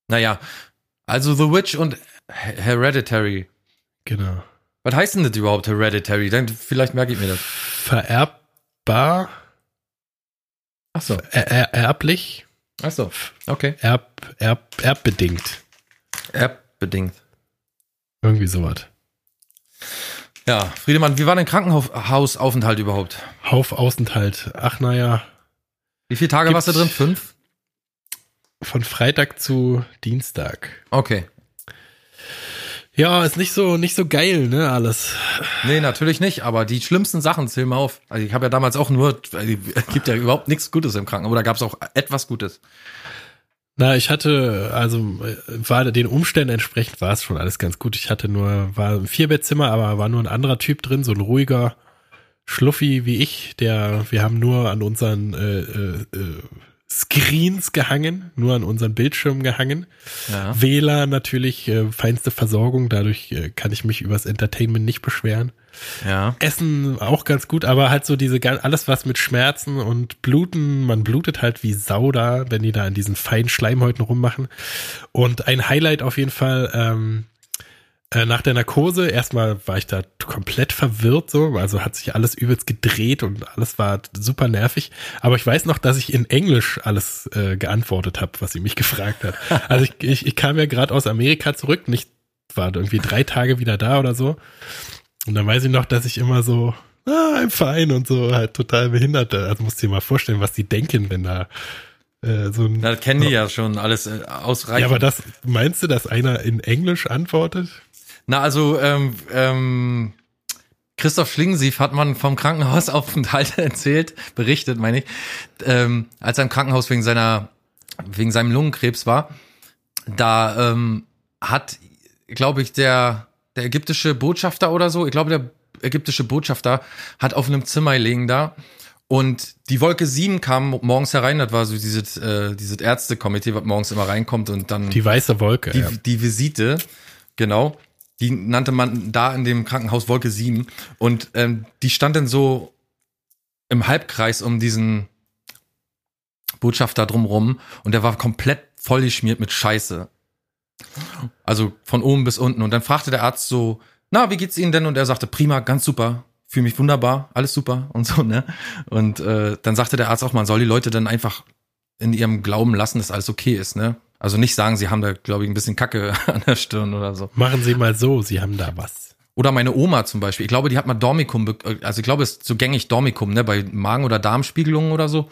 Naja, also The Witch und He- Hereditary. Genau. Was heißt denn das überhaupt, Hereditary? Dann vielleicht merke ich mir das. Vererbbar, so. er, er, erblich, Ach so. Okay. erb, erb, erbbedingt. App-bedingt. Irgendwie sowas. Ja, Friedemann, wie war dein Krankenhausaufenthalt überhaupt? Haufaufenthalt. Ach naja, Wie viele Tage Gibt's- warst du drin? Fünf? von Freitag zu Dienstag. Okay. Ja, ist nicht so, nicht so geil, ne, alles. Nee, natürlich nicht, aber die schlimmsten Sachen zähl mal auf. Also ich habe ja damals auch nur, es gibt ja überhaupt nichts Gutes im Krankenhaus, aber da gab es auch etwas Gutes. Na, ich hatte, also äh, war den Umständen entsprechend war es schon alles ganz gut. Ich hatte nur, war ein Vierbettzimmer, aber war nur ein anderer Typ drin, so ein ruhiger Schluffi wie ich, der, wir haben nur an unseren äh, äh, äh, Screens gehangen, nur an unseren Bildschirmen gehangen. Ja. WLAN natürlich, äh, feinste Versorgung, dadurch äh, kann ich mich übers Entertainment nicht beschweren. Ja. Essen auch ganz gut, aber halt so diese alles was mit Schmerzen und Bluten, man blutet halt wie Sau da, wenn die da an diesen feinen Schleimhäuten rummachen. Und ein Highlight auf jeden Fall ähm, äh, nach der Narkose. Erstmal war ich da komplett verwirrt so, also hat sich alles übelst gedreht und alles war super nervig. Aber ich weiß noch, dass ich in Englisch alles äh, geantwortet habe, was sie mich gefragt hat. Also ich, ich, ich kam ja gerade aus Amerika zurück, nicht war irgendwie drei Tage wieder da oder so. Und dann weiß ich noch, dass ich immer so, ah, I'm fine und so halt total behindert. Also musst du dir mal vorstellen, was die denken, wenn da äh, so ein. Das kennen die ja schon alles äh, ausreichend. ja, aber das, meinst du, dass einer in Englisch antwortet? Na, also, ähm, ähm, Christoph Schlingensief hat man vom Krankenhausaufenthalt erzählt, berichtet, meine ich, ähm, als er im Krankenhaus wegen seiner, wegen seinem Lungenkrebs war. Da ähm, hat, glaube ich, der, der ägyptische Botschafter oder so, ich glaube, der ägyptische Botschafter hat auf einem Zimmer gelegen da und die Wolke 7 kam morgens herein, das war so dieses, äh, dieses Ärztekomitee, was morgens immer reinkommt und dann Die weiße Wolke. die, ja. die Visite, genau, die nannte man da in dem Krankenhaus Wolke 7. Und ähm, die stand dann so im Halbkreis um diesen Botschafter drumrum und der war komplett vollgeschmiert mit Scheiße. Also von oben bis unten. Und dann fragte der Arzt so, na, wie geht's Ihnen denn? Und er sagte, prima, ganz super, fühle mich wunderbar, alles super und so, ne? Und äh, dann sagte der Arzt auch, man soll die Leute dann einfach in ihrem Glauben lassen, dass alles okay ist, ne? Also nicht sagen, sie haben da, glaube ich, ein bisschen Kacke an der Stirn oder so. Machen Sie mal so, Sie haben da was. Oder meine Oma zum Beispiel. Ich glaube, die hat mal Dormicum, be- also ich glaube, es ist so gängig Dormicum, ne? Bei Magen- oder Darmspiegelungen oder so.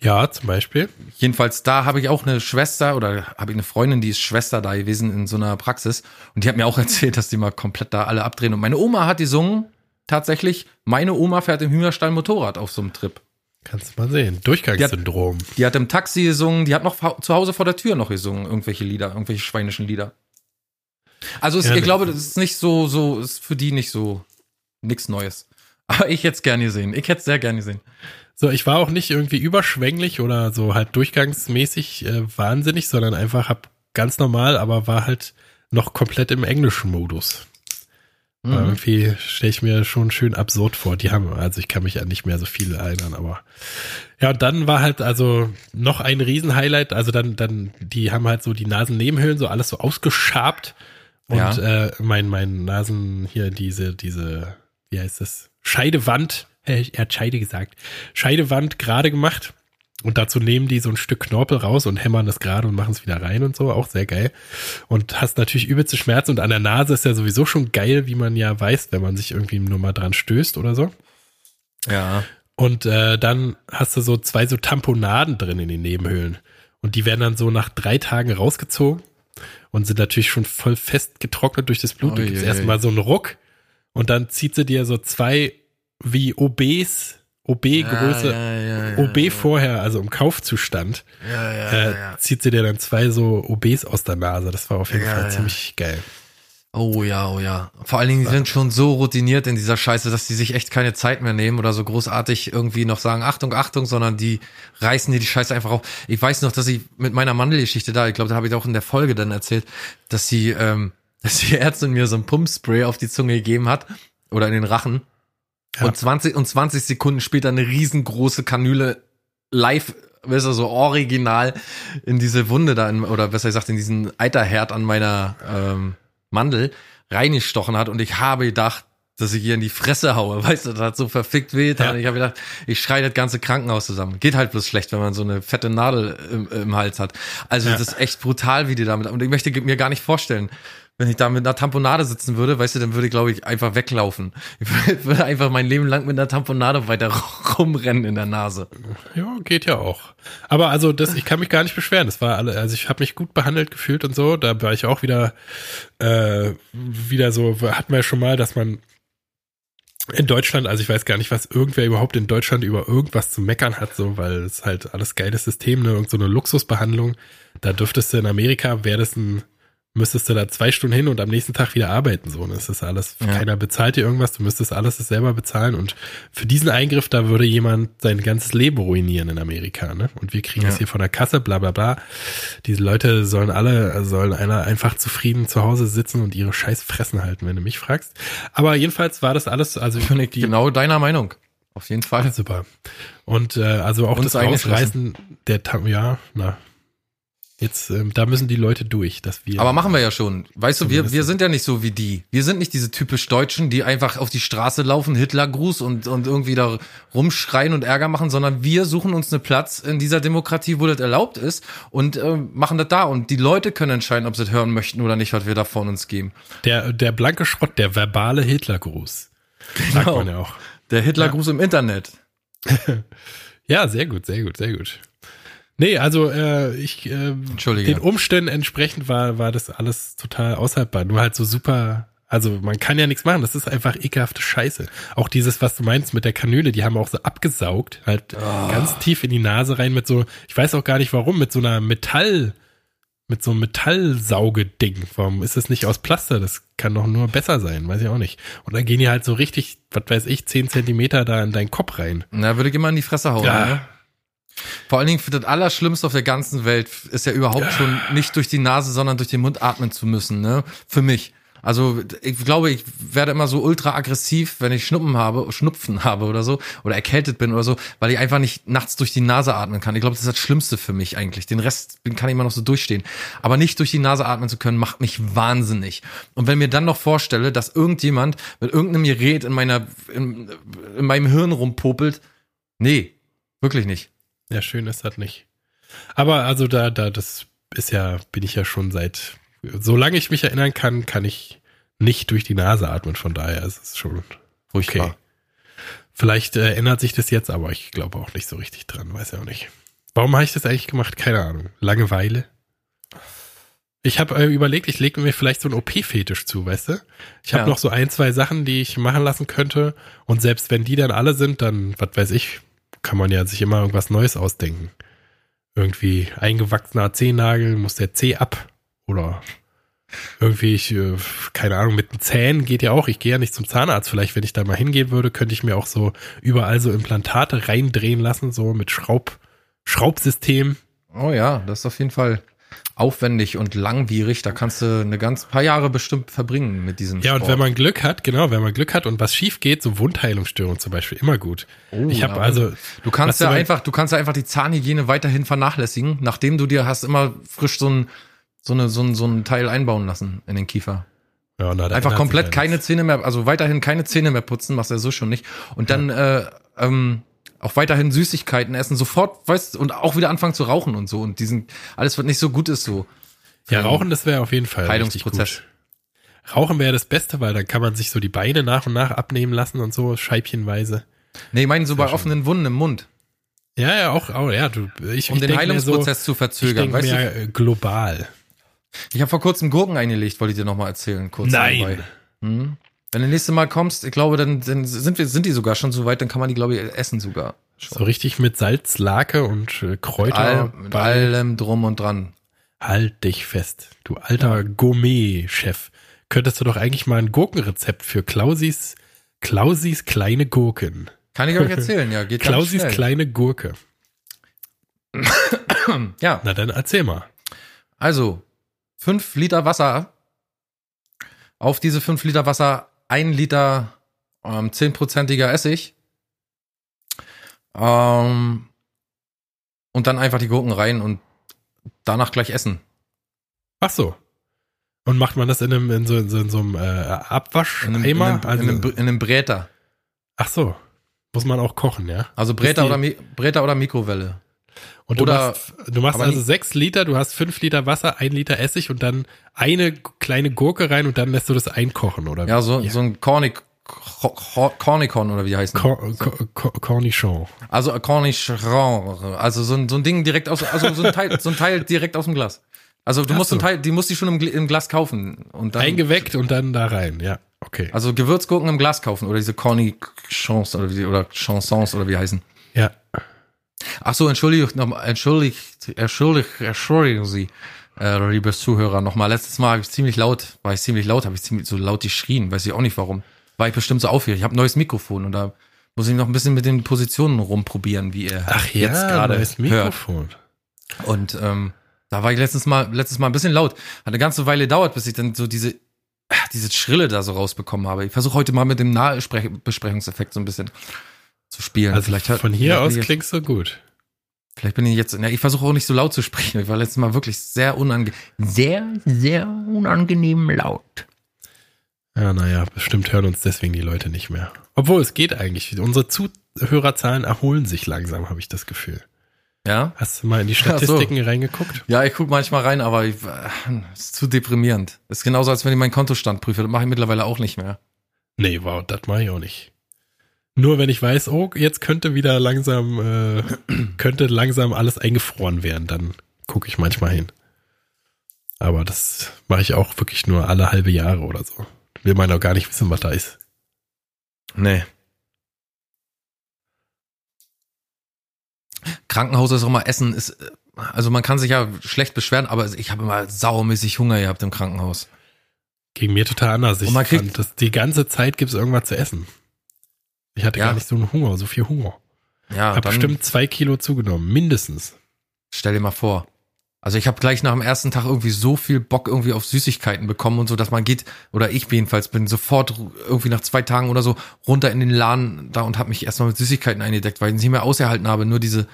Ja, zum Beispiel. Jedenfalls, da habe ich auch eine Schwester oder habe ich eine Freundin, die ist Schwester da gewesen in so einer Praxis. Und die hat mir auch erzählt, dass die mal komplett da alle abdrehen. Und meine Oma hat gesungen, tatsächlich. Meine Oma fährt im Hühnerstall Motorrad auf so einem Trip. Kannst du mal sehen. Durchgangssyndrom. Die hat im Taxi gesungen, die hat noch zu Hause vor der Tür noch gesungen, irgendwelche Lieder, irgendwelche schweinischen Lieder. Also es, Ja, ich glaube, das ist nicht so, so, ist für die nicht so nix Neues. Aber ich hätte es gerne gesehen. Ich hätte es sehr gerne gesehen. So, ich war auch nicht irgendwie überschwänglich oder so halt durchgangsmäßig äh, wahnsinnig, sondern einfach hab ganz normal, aber war halt noch komplett im englischen Modus. Mhm. Irgendwie stelle ich mir schon schön absurd vor. Die haben, also ich kann mich an nicht mehr so viel erinnern, aber ja, und dann war halt also noch ein Riesenhighlight. Also dann, dann, die haben halt so die Nasennebenhöhlen so alles so ausgeschabt Und Ja. äh, mein, mein Nasen hier, diese, diese, wie heißt das? Scheidewand, er hat Scheide gesagt, Scheidewand gerade gemacht. Und dazu nehmen die so ein Stück Knorpel raus und hämmern das gerade und machen es wieder rein und so, auch sehr geil. Und hast natürlich übelste Schmerzen und an der Nase ist ja sowieso schon geil, wie man ja weiß, wenn man sich irgendwie nur mal dran stößt oder so. Ja. Und äh, dann hast du so zwei so Tamponaden drin in den Nebenhöhlen. Und die werden dann so nach drei Tagen rausgezogen und sind natürlich schon voll fest getrocknet durch das Blut. Du Ui, gibst erstmal so einen Ruck und dann zieht sie dir so zwei wie OBs, OB-Größe, Ja, ja, ja, OB vorher, also im Kaufzustand, äh, zieht sie dir dann zwei so OBs aus der Nase. Das war auf jeden Fall ziemlich geil. Oh ja, oh ja. Vor allen Dingen, die sind schon so routiniert in dieser Scheiße, dass die sich echt keine Zeit mehr nehmen oder so großartig irgendwie noch sagen, Achtung, Achtung, sondern die reißen dir die Scheiße einfach auf. Ich weiß noch, dass ich mit meiner Mandelgeschichte da, ich glaube, da habe ich auch in der Folge dann erzählt, dass sie, ähm, dass die Ärztin mir so ein Pumpspray auf die Zunge gegeben hat oder in den Rachen Ja. und 20 und 20 Sekunden später eine riesengroße Kanüle live, weißt du, so original in diese Wunde da, in, oder besser gesagt in diesen Eiterherd an meiner ähm, Mandel reingestochen hat und ich habe gedacht, dass ich ihr in die Fresse haue. Weißt du, das hat so verfickt weh. Ja. Ich habe gedacht, ich schreie das ganze Krankenhaus zusammen. Geht halt bloß schlecht, wenn man so eine fette Nadel im, im Hals hat. Also Ja. das ist echt brutal, wie die damit. Und ich möchte mir gar nicht vorstellen, wenn ich da mit einer Tamponade sitzen würde, weißt du, dann würde ich, glaube ich, einfach weglaufen. Ich würde einfach mein Leben lang mit einer Tamponade weiter rumrennen in der Nase. Ja, geht ja auch. Aber also das, ich kann mich gar nicht beschweren. Das war alle, also ich habe mich gut behandelt gefühlt und so. Da war ich auch wieder, äh, wieder so, hatten wir ja schon mal, dass man in Deutschland, also ich weiß gar nicht, was irgendwer überhaupt in Deutschland über irgendwas zu meckern hat, so, weil es halt alles geiles System, ne, irgend so eine Luxusbehandlung. Da dürftest du in Amerika, wäre das ein, müsstest du da zwei Stunden hin und am nächsten Tag wieder arbeiten, so. ne? Das ist alles, Ja. keiner bezahlt dir irgendwas, du müsstest alles selber bezahlen und für diesen Eingriff, da würde jemand sein ganzes Leben ruinieren in Amerika, ne? Und wir kriegen Ja. das hier von der Kasse, bla, bla, bla. Diese Leute sollen alle, sollen einer einfach zufrieden zu Hause sitzen und ihre Scheiß fressen halten, wenn du mich fragst. Aber jedenfalls war das alles, also ich die, genau deiner Meinung. Auf jeden Fall. Super. Und äh, also auch Uns das Rausreißen der ja, na. Jetzt, ähm, da müssen die Leute durch, dass wir. Aber machen wir ja schon. Weißt du, wir, wir sind ja nicht so wie die. Wir sind nicht diese typisch Deutschen, die einfach auf die Straße laufen, Hitlergruß und, und irgendwie da rumschreien und Ärger machen, sondern wir suchen uns einen Platz in dieser Demokratie, wo das erlaubt ist und äh, machen das da. Und die Leute können entscheiden, ob sie das hören möchten oder nicht, was wir da von uns geben. Der, der blanke Schrott, der verbale Hitlergruß. Sagt Genau. man ja auch. Der Hitlergruß im Internet. Ja, sehr gut, sehr gut, sehr gut. Nee, also äh, ich äh, Entschuldige. den Umständen entsprechend war, war das alles total aushaltbar. Nur halt so super, also man kann ja nichts machen, das ist einfach ekelhafte Scheiße. Auch dieses, was du meinst mit der Kanüle, die haben auch so abgesaugt, halt ganz tief in die Nase rein mit so, ich weiß auch gar nicht warum, mit so einer Metall, mit so einem Metallsaugeding. Warum ist das nicht aus Plaster? Das kann doch nur besser sein, weiß ich auch nicht. Und dann gehen die halt so richtig, was weiß ich, zehn Zentimeter da in deinen Kopf rein. Na, würde ich immer in die Fresse hauen. Ja. Ne? Vor allen Dingen für das Allerschlimmste auf der ganzen Welt ist ja überhaupt schon nicht durch die Nase, sondern durch den Mund atmen zu müssen, ne? Für mich. Also ich glaube, ich werde immer so ultra aggressiv, wenn ich Schnuppen habe, Schnupfen habe oder so, oder erkältet bin oder so, weil ich einfach nicht nachts durch die Nase atmen kann. Ich glaube, das ist das Schlimmste für mich eigentlich. Den Rest kann ich immer noch so durchstehen. Aber nicht durch die Nase atmen zu können, macht mich wahnsinnig. Und wenn mir dann noch vorstelle, dass irgendjemand mit irgendeinem Gerät in meiner, in, in meinem Hirn rumpopelt, nee, wirklich nicht. Ja, schön ist das nicht. Aber also da, da, das ist ja, bin ich ja schon seit, solange ich mich erinnern kann, kann ich nicht durch die Nase atmen. Von daher ist es schon Furchtbar. okay. Vielleicht äh, ändert sich das jetzt, aber ich glaube auch nicht so richtig dran, weiß ja auch nicht. Warum habe ich das eigentlich gemacht? Keine Ahnung. Langeweile? Ich habe äh, überlegt, ich lege mir vielleicht so einen OP-Fetisch zu, weißt du? Ich habe Ja. noch so ein, zwei Sachen, die ich machen lassen könnte. Und selbst wenn die dann alle sind, dann, was weiß ich, kann man ja sich immer irgendwas Neues ausdenken. Irgendwie eingewachsener Zehennagel, muss der Zeh ab. Oder irgendwie, ich, äh, keine Ahnung, mit den Zähnen geht ja auch. Ich gehe ja nicht zum Zahnarzt. Vielleicht, wenn ich da mal hingehen würde, könnte ich mir auch so überall so Implantate reindrehen lassen, so mit Schraub, Schraubsystem. Oh ja, das ist auf jeden Fall aufwendig und langwierig. Da kannst du eine ganz paar Jahre bestimmt verbringen mit diesem Ja, und Sport. wenn man Glück hat, genau, wenn man Glück hat und was schief geht, so Wundheilungsstörungen zum Beispiel, immer gut. Oh, ich habe ja. also, Du kannst ja einfach, du kannst ja einfach die Zahnhygiene weiterhin vernachlässigen, nachdem du dir hast immer frisch so ein, so eine, so ein, so ein Teil einbauen lassen in den Kiefer. Ja, na, Einfach komplett ja keine. Zähne mehr, also weiterhin keine Zähne mehr putzen, machst du ja so schon nicht. Und dann äh, ähm, auch weiterhin Süßigkeiten essen, sofort, weißt und auch wieder anfangen zu rauchen und so. Und diesen, alles, was nicht so gut ist, so. Ja, Rauchen, das wäre auf jeden Fall Heilungsprozess. Rauchen wäre das Beste, weil dann kann man sich so die Beine nach und nach abnehmen lassen und so, scheibchenweise. Nee, ich meine so bei schön. offenen Wunden im Mund, Ja, ja, auch, auch ja, du, ich, um ich den mir so, Heilungsprozess zu verzögern. Weißt du, mehr äh, global. ich habe vor kurzem Gurken eingelegt, wollte ich dir nochmal erzählen. Kurz Nein. Hm? Wenn du nächste Mal kommst, ich glaube, dann, dann sind wir, sind die sogar schon so weit, dann kann man die, glaube ich, essen sogar. So richtig mit Salz, Lake und äh, Kräuter. All, mit allem drum und dran. Halt dich fest, du alter Gourmet-Chef. Könntest du doch eigentlich mal ein Gurkenrezept für Klausis, Klausis kleine Gurken. Kann ich euch erzählen, ja, geht Klausis kleine Gurke. Ja, Na dann erzähl mal. also fünf Liter Wasser. Auf diese fünf Liter Wasser ein Liter ähm, zehnprozentiger Essig. Ähm, und dann einfach die Gurken rein und danach gleich essen. Ach so. Und macht man das in einem, in so, in so, in so einem äh, In einem, Abwascheimer? in einem, also, in einem, in einem Bräter. ach so. Muss man auch kochen, ja? Also Bräter die- oder, Mi Bräter oder Mikrowelle. Und du Oder- machst, du machst also sechs Liter, du hast fünf Liter Wasser, ein Liter Essig und dann eine kleine Gurke rein und dann lässt du das einkochen, oder? Ja, so, Ja. so ein Cornic, Cor- Cornicon oder wie die heißen. Cor Cor Cor Cornichon. Also äh, Cornichon, also so ein, so ein Ding direkt aus, also so ein Teil, so ein Teil direkt aus dem Glas. Also du Ach musst so. ein Teil, die musst du schon im, im Glas kaufen und dann, Eingeweckt und dann da rein, ja. Okay. also Gewürzgurken im Glas kaufen oder diese Cornichons oder wie, oder Chansons oder wie heißen. Ja. Ach so, entschuldigt nochmal, entschuldigt, entschuldigt, entschuldigen Sie, äh, liebe Zuhörer, nochmal. Letztes Mal habe ich ziemlich laut, war ich ziemlich laut, habe ich ziemlich so laut geschrien, weiß ich auch nicht warum. War ich bestimmt so aufgeregt. Ich habe ein neues Mikrofon und da muss ich noch ein bisschen mit den Positionen rumprobieren, wie ihr Ach ja, jetzt gerade neues hört. Mikrofon. Und ähm, da war ich letztes Mal, letztes Mal ein bisschen laut. Hat eine ganze Weile gedauert, bis ich dann so diese, ah, diese Schrille da so rausbekommen habe. Ich versuche heute mal mit dem Nahbesprechungseffekt so ein bisschen zu spielen. Also vielleicht hört- von hier aus klingst du gut. Vielleicht bin ich jetzt, ja, ich versuche auch nicht so laut zu sprechen. Ich war letztes Mal wirklich sehr unangenehm, sehr, sehr unangenehm laut. Ja, naja, bestimmt hören uns deswegen die Leute nicht mehr. Obwohl, es geht eigentlich. Unsere Zuhörerzahlen erholen sich langsam, habe ich das Gefühl. Ja? Hast du mal in die Ach so. Statistiken reingeguckt? Ja, ich gucke manchmal rein, aber äh, ist zu deprimierend. ist genauso, als wenn ich meinen Kontostand prüfe. Das mache ich mittlerweile auch nicht mehr. Nee, wow, das mache ich auch nicht. Nur wenn ich weiß, oh, jetzt könnte wieder langsam, äh, könnte langsam alles eingefroren werden, dann gucke ich manchmal hin. Aber das mache ich auch wirklich nur alle halbe Jahre oder so. Will man auch gar nicht wissen, was da ist. Nee. Krankenhaus ist auch mal Essen ist, äh, also man kann sich ja schlecht beschweren, aber ich habe immer saumäßig Hunger gehabt im Krankenhaus. Gegen mir total anders. Ich Und man kriegt- fand, dass die ganze Zeit gibt es irgendwas zu essen. Ich hatte Ja. gar nicht so einen Hunger, so viel Hunger. Ja, Hab dann bestimmt zwei Kilo zugenommen, mindestens. stell dir mal vor. Also ich habe gleich nach dem ersten Tag irgendwie so viel Bock irgendwie auf Süßigkeiten bekommen und so, dass man geht, oder ich jedenfalls bin sofort irgendwie nach zwei Tagen oder so runter in den Laden da und habe mich erstmal mit Süßigkeiten eingedeckt, weil ich nicht mehr ausgehalten habe, nur diese,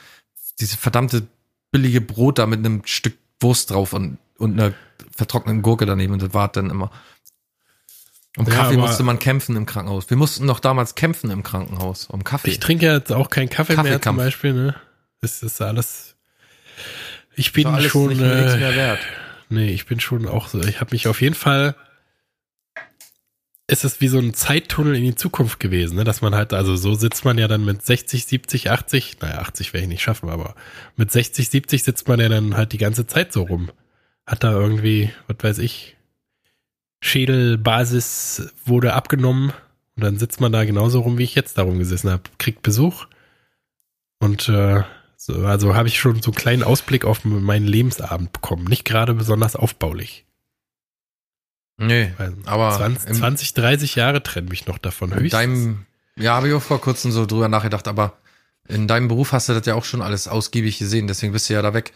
diese verdammte billige Brot da mit einem Stück Wurst drauf und, und einer vertrockneten Gurke daneben und das war dann immer. Um Ja, Kaffee musste man kämpfen im Krankenhaus. Wir mussten noch damals kämpfen im Krankenhaus um Kaffee. Ich trinke jetzt auch keinen Kaffee mehr zum. Beispiel, ne? Das ist alles. Ich bin alles schon. nicht mehr, nichts äh, mehr wert. Nee, ich bin schon auch so. Ich habe mich auf jeden Fall. Es ist wie so ein Zeittunnel in die Zukunft gewesen, ne? dass man halt, also so sitzt man ja dann mit 60, 70, 80, naja, 80 werde ich nicht schaffen, aber mit 60, 70 sitzt man ja dann halt die ganze Zeit so rum. Hat da irgendwie, was weiß ich, Schädelbasis wurde abgenommen und dann sitzt man da genauso rum, wie ich jetzt darum gesessen habe, kriegt Besuch und äh, so, also habe ich schon so einen kleinen Ausblick auf meinen Lebensabend bekommen. Nicht gerade besonders aufbaulich. Nee, Weil aber 20, im- 20, 30 Jahre trennen mich noch davon. In Höchstens. deinem, ja, habe ich auch vor kurzem so drüber nachgedacht, aber in deinem Beruf hast du das ja auch schon alles ausgiebig gesehen, deswegen bist du ja da weg.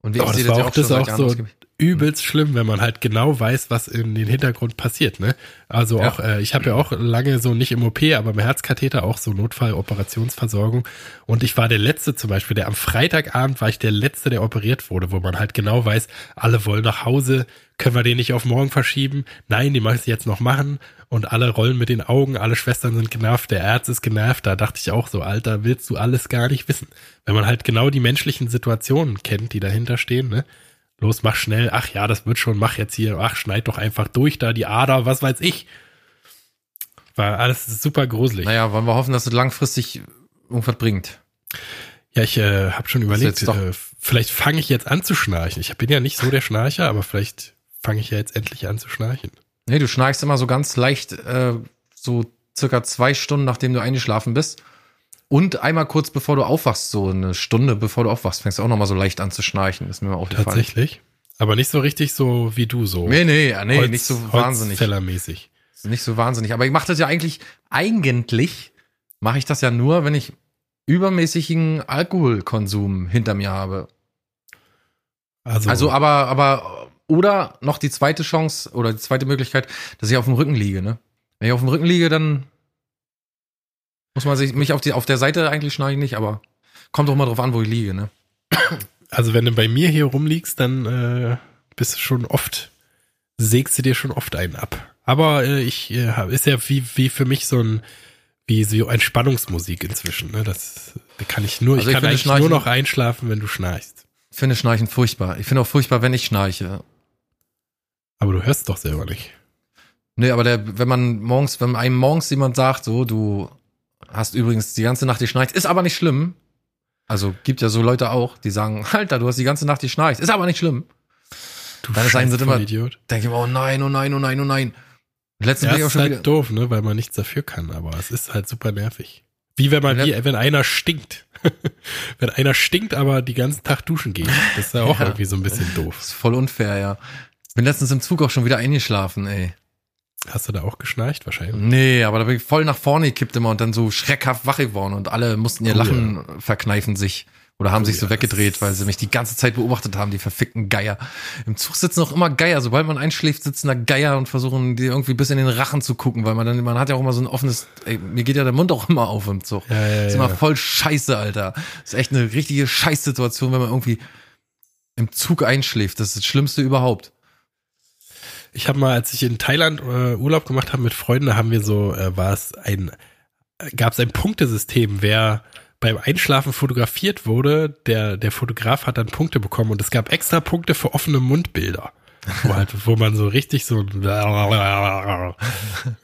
Und wie ich das war ja auch das auch so- ausgiebig. Übelst schlimm, wenn man halt genau weiß, was in den Hintergrund passiert, ne? Also Ja. auch, äh, ich habe ja auch lange so nicht im OP, aber im Herzkatheter auch so Notfall-Operationsversorgung. Und ich war der Letzte zum Beispiel, der am Freitagabend war ich der Letzte, der operiert wurde, wo man halt genau weiß, alle wollen nach Hause, können wir den nicht auf morgen verschieben? Nein, die machen es jetzt noch machen. Und alle rollen mit den Augen, alle Schwestern sind genervt, der Arzt ist genervt. Da dachte ich auch so, Alter, willst du alles gar nicht wissen. Wenn man halt genau die menschlichen Situationen kennt, die dahinter stehen, ne? Los, mach schnell. Ach ja, das wird schon. Mach jetzt hier. Ach, schneid doch einfach durch da die Ader. Was weiß ich. War alles super gruselig. Naja, wollen wir hoffen, dass es langfristig irgendwas bringt. Ja, ich äh, habe schon überlegt, äh, vielleicht fange ich jetzt an zu schnarchen. Ich bin ja nicht so der Schnarcher, aber vielleicht fange ich ja jetzt endlich an zu schnarchen. Nee, du schnarchst immer so ganz leicht, äh, so circa zwei Stunden, nachdem du eingeschlafen bist. Und einmal kurz bevor du aufwachst, so eine Stunde bevor du aufwachst, fängst du auch nochmal so leicht an zu schnarchen. Ist mir mal aufgefallen. Tatsächlich. Aber nicht so richtig so wie du so. Nee, nee, ja, nee, nicht so wahnsinnig. Holzfällermäßig. Nicht so wahnsinnig. Aber ich mache das ja eigentlich, eigentlich mache ich das ja nur, wenn ich übermäßigen Alkoholkonsum hinter mir habe. Also, Also, aber, aber, oder noch die zweite Chance oder die zweite Möglichkeit, dass ich auf dem Rücken liege, ne? Wenn ich auf dem Rücken liege, dann muss man sich, mich auf die, auf der Seite eigentlich schnarche ich nicht, aber kommt doch mal drauf an, wo ich liege, ne? also wenn du bei mir hier rumliegst, dann äh, bist du schon oft, sägst du dir schon oft einen ab. Aber äh, ich äh, ist ja wie, wie für mich so ein, wie so Entspannungsmusik inzwischen. Ne? Das kann ich nur, Also ich ich kann eigentlich nur noch einschlafen, wenn du schnarchst. Ich finde Schnarchen furchtbar. Ich finde auch furchtbar, wenn ich schnarche. Aber du hörst doch selber nicht. Nee, aber der, wenn man morgens, wenn einem morgens jemand sagt, so, du hast übrigens die ganze Nacht geschnarcht, ist aber nicht schlimm. Also gibt ja so Leute auch, die sagen, Alter, du hast die ganze Nacht geschnarcht, ist aber nicht schlimm. Du ist einem scheiß das immer- Idiot. Denke ich mir, oh nein, oh nein, oh nein, oh nein. Letztens Ja, es auch ist schon halt wieder. doof, ne, weil man nichts dafür kann, aber es ist halt super nervig. Wie wenn man, wie, wenn einer stinkt. wenn einer stinkt, aber die ganzen Tag duschen geht. Das ist ja auch Ja. irgendwie so ein bisschen doof. Das ist voll unfair, ja. Bin letztens im Zug auch schon wieder eingeschlafen, ey. Hast du da auch geschnarcht wahrscheinlich? Nee, aber da bin ich voll nach vorne gekippt immer und dann so schreckhaft wach geworden und alle mussten ihr Oh, Lachen verkneifen sich. Oder haben Oh, sich so ja, weggedreht, weil sie mich die ganze Zeit beobachtet haben, die verfickten Geier. Im Zug sitzen auch immer Geier. Sobald man einschläft, sitzen da Geier und versuchen, die irgendwie bis in den Rachen zu gucken, weil man dann, man hat ja auch immer so ein offenes, ey, mir geht ja der Mund auch immer auf im Zug. Ja, ja, ist ja. immer voll scheiße, Alter. ist echt eine richtige Scheißsituation, wenn man irgendwie im Zug einschläft. Das ist das Schlimmste überhaupt. Ich habe mal, als ich in Thailand äh, Urlaub gemacht habe mit Freunden, haben wir so, äh, war es ein, gab es ein Punktesystem, wer beim Einschlafen fotografiert wurde, der, der Fotograf hat dann Punkte bekommen und es gab extra Punkte für offene Mundbilder. Wo, halt, wo man so richtig so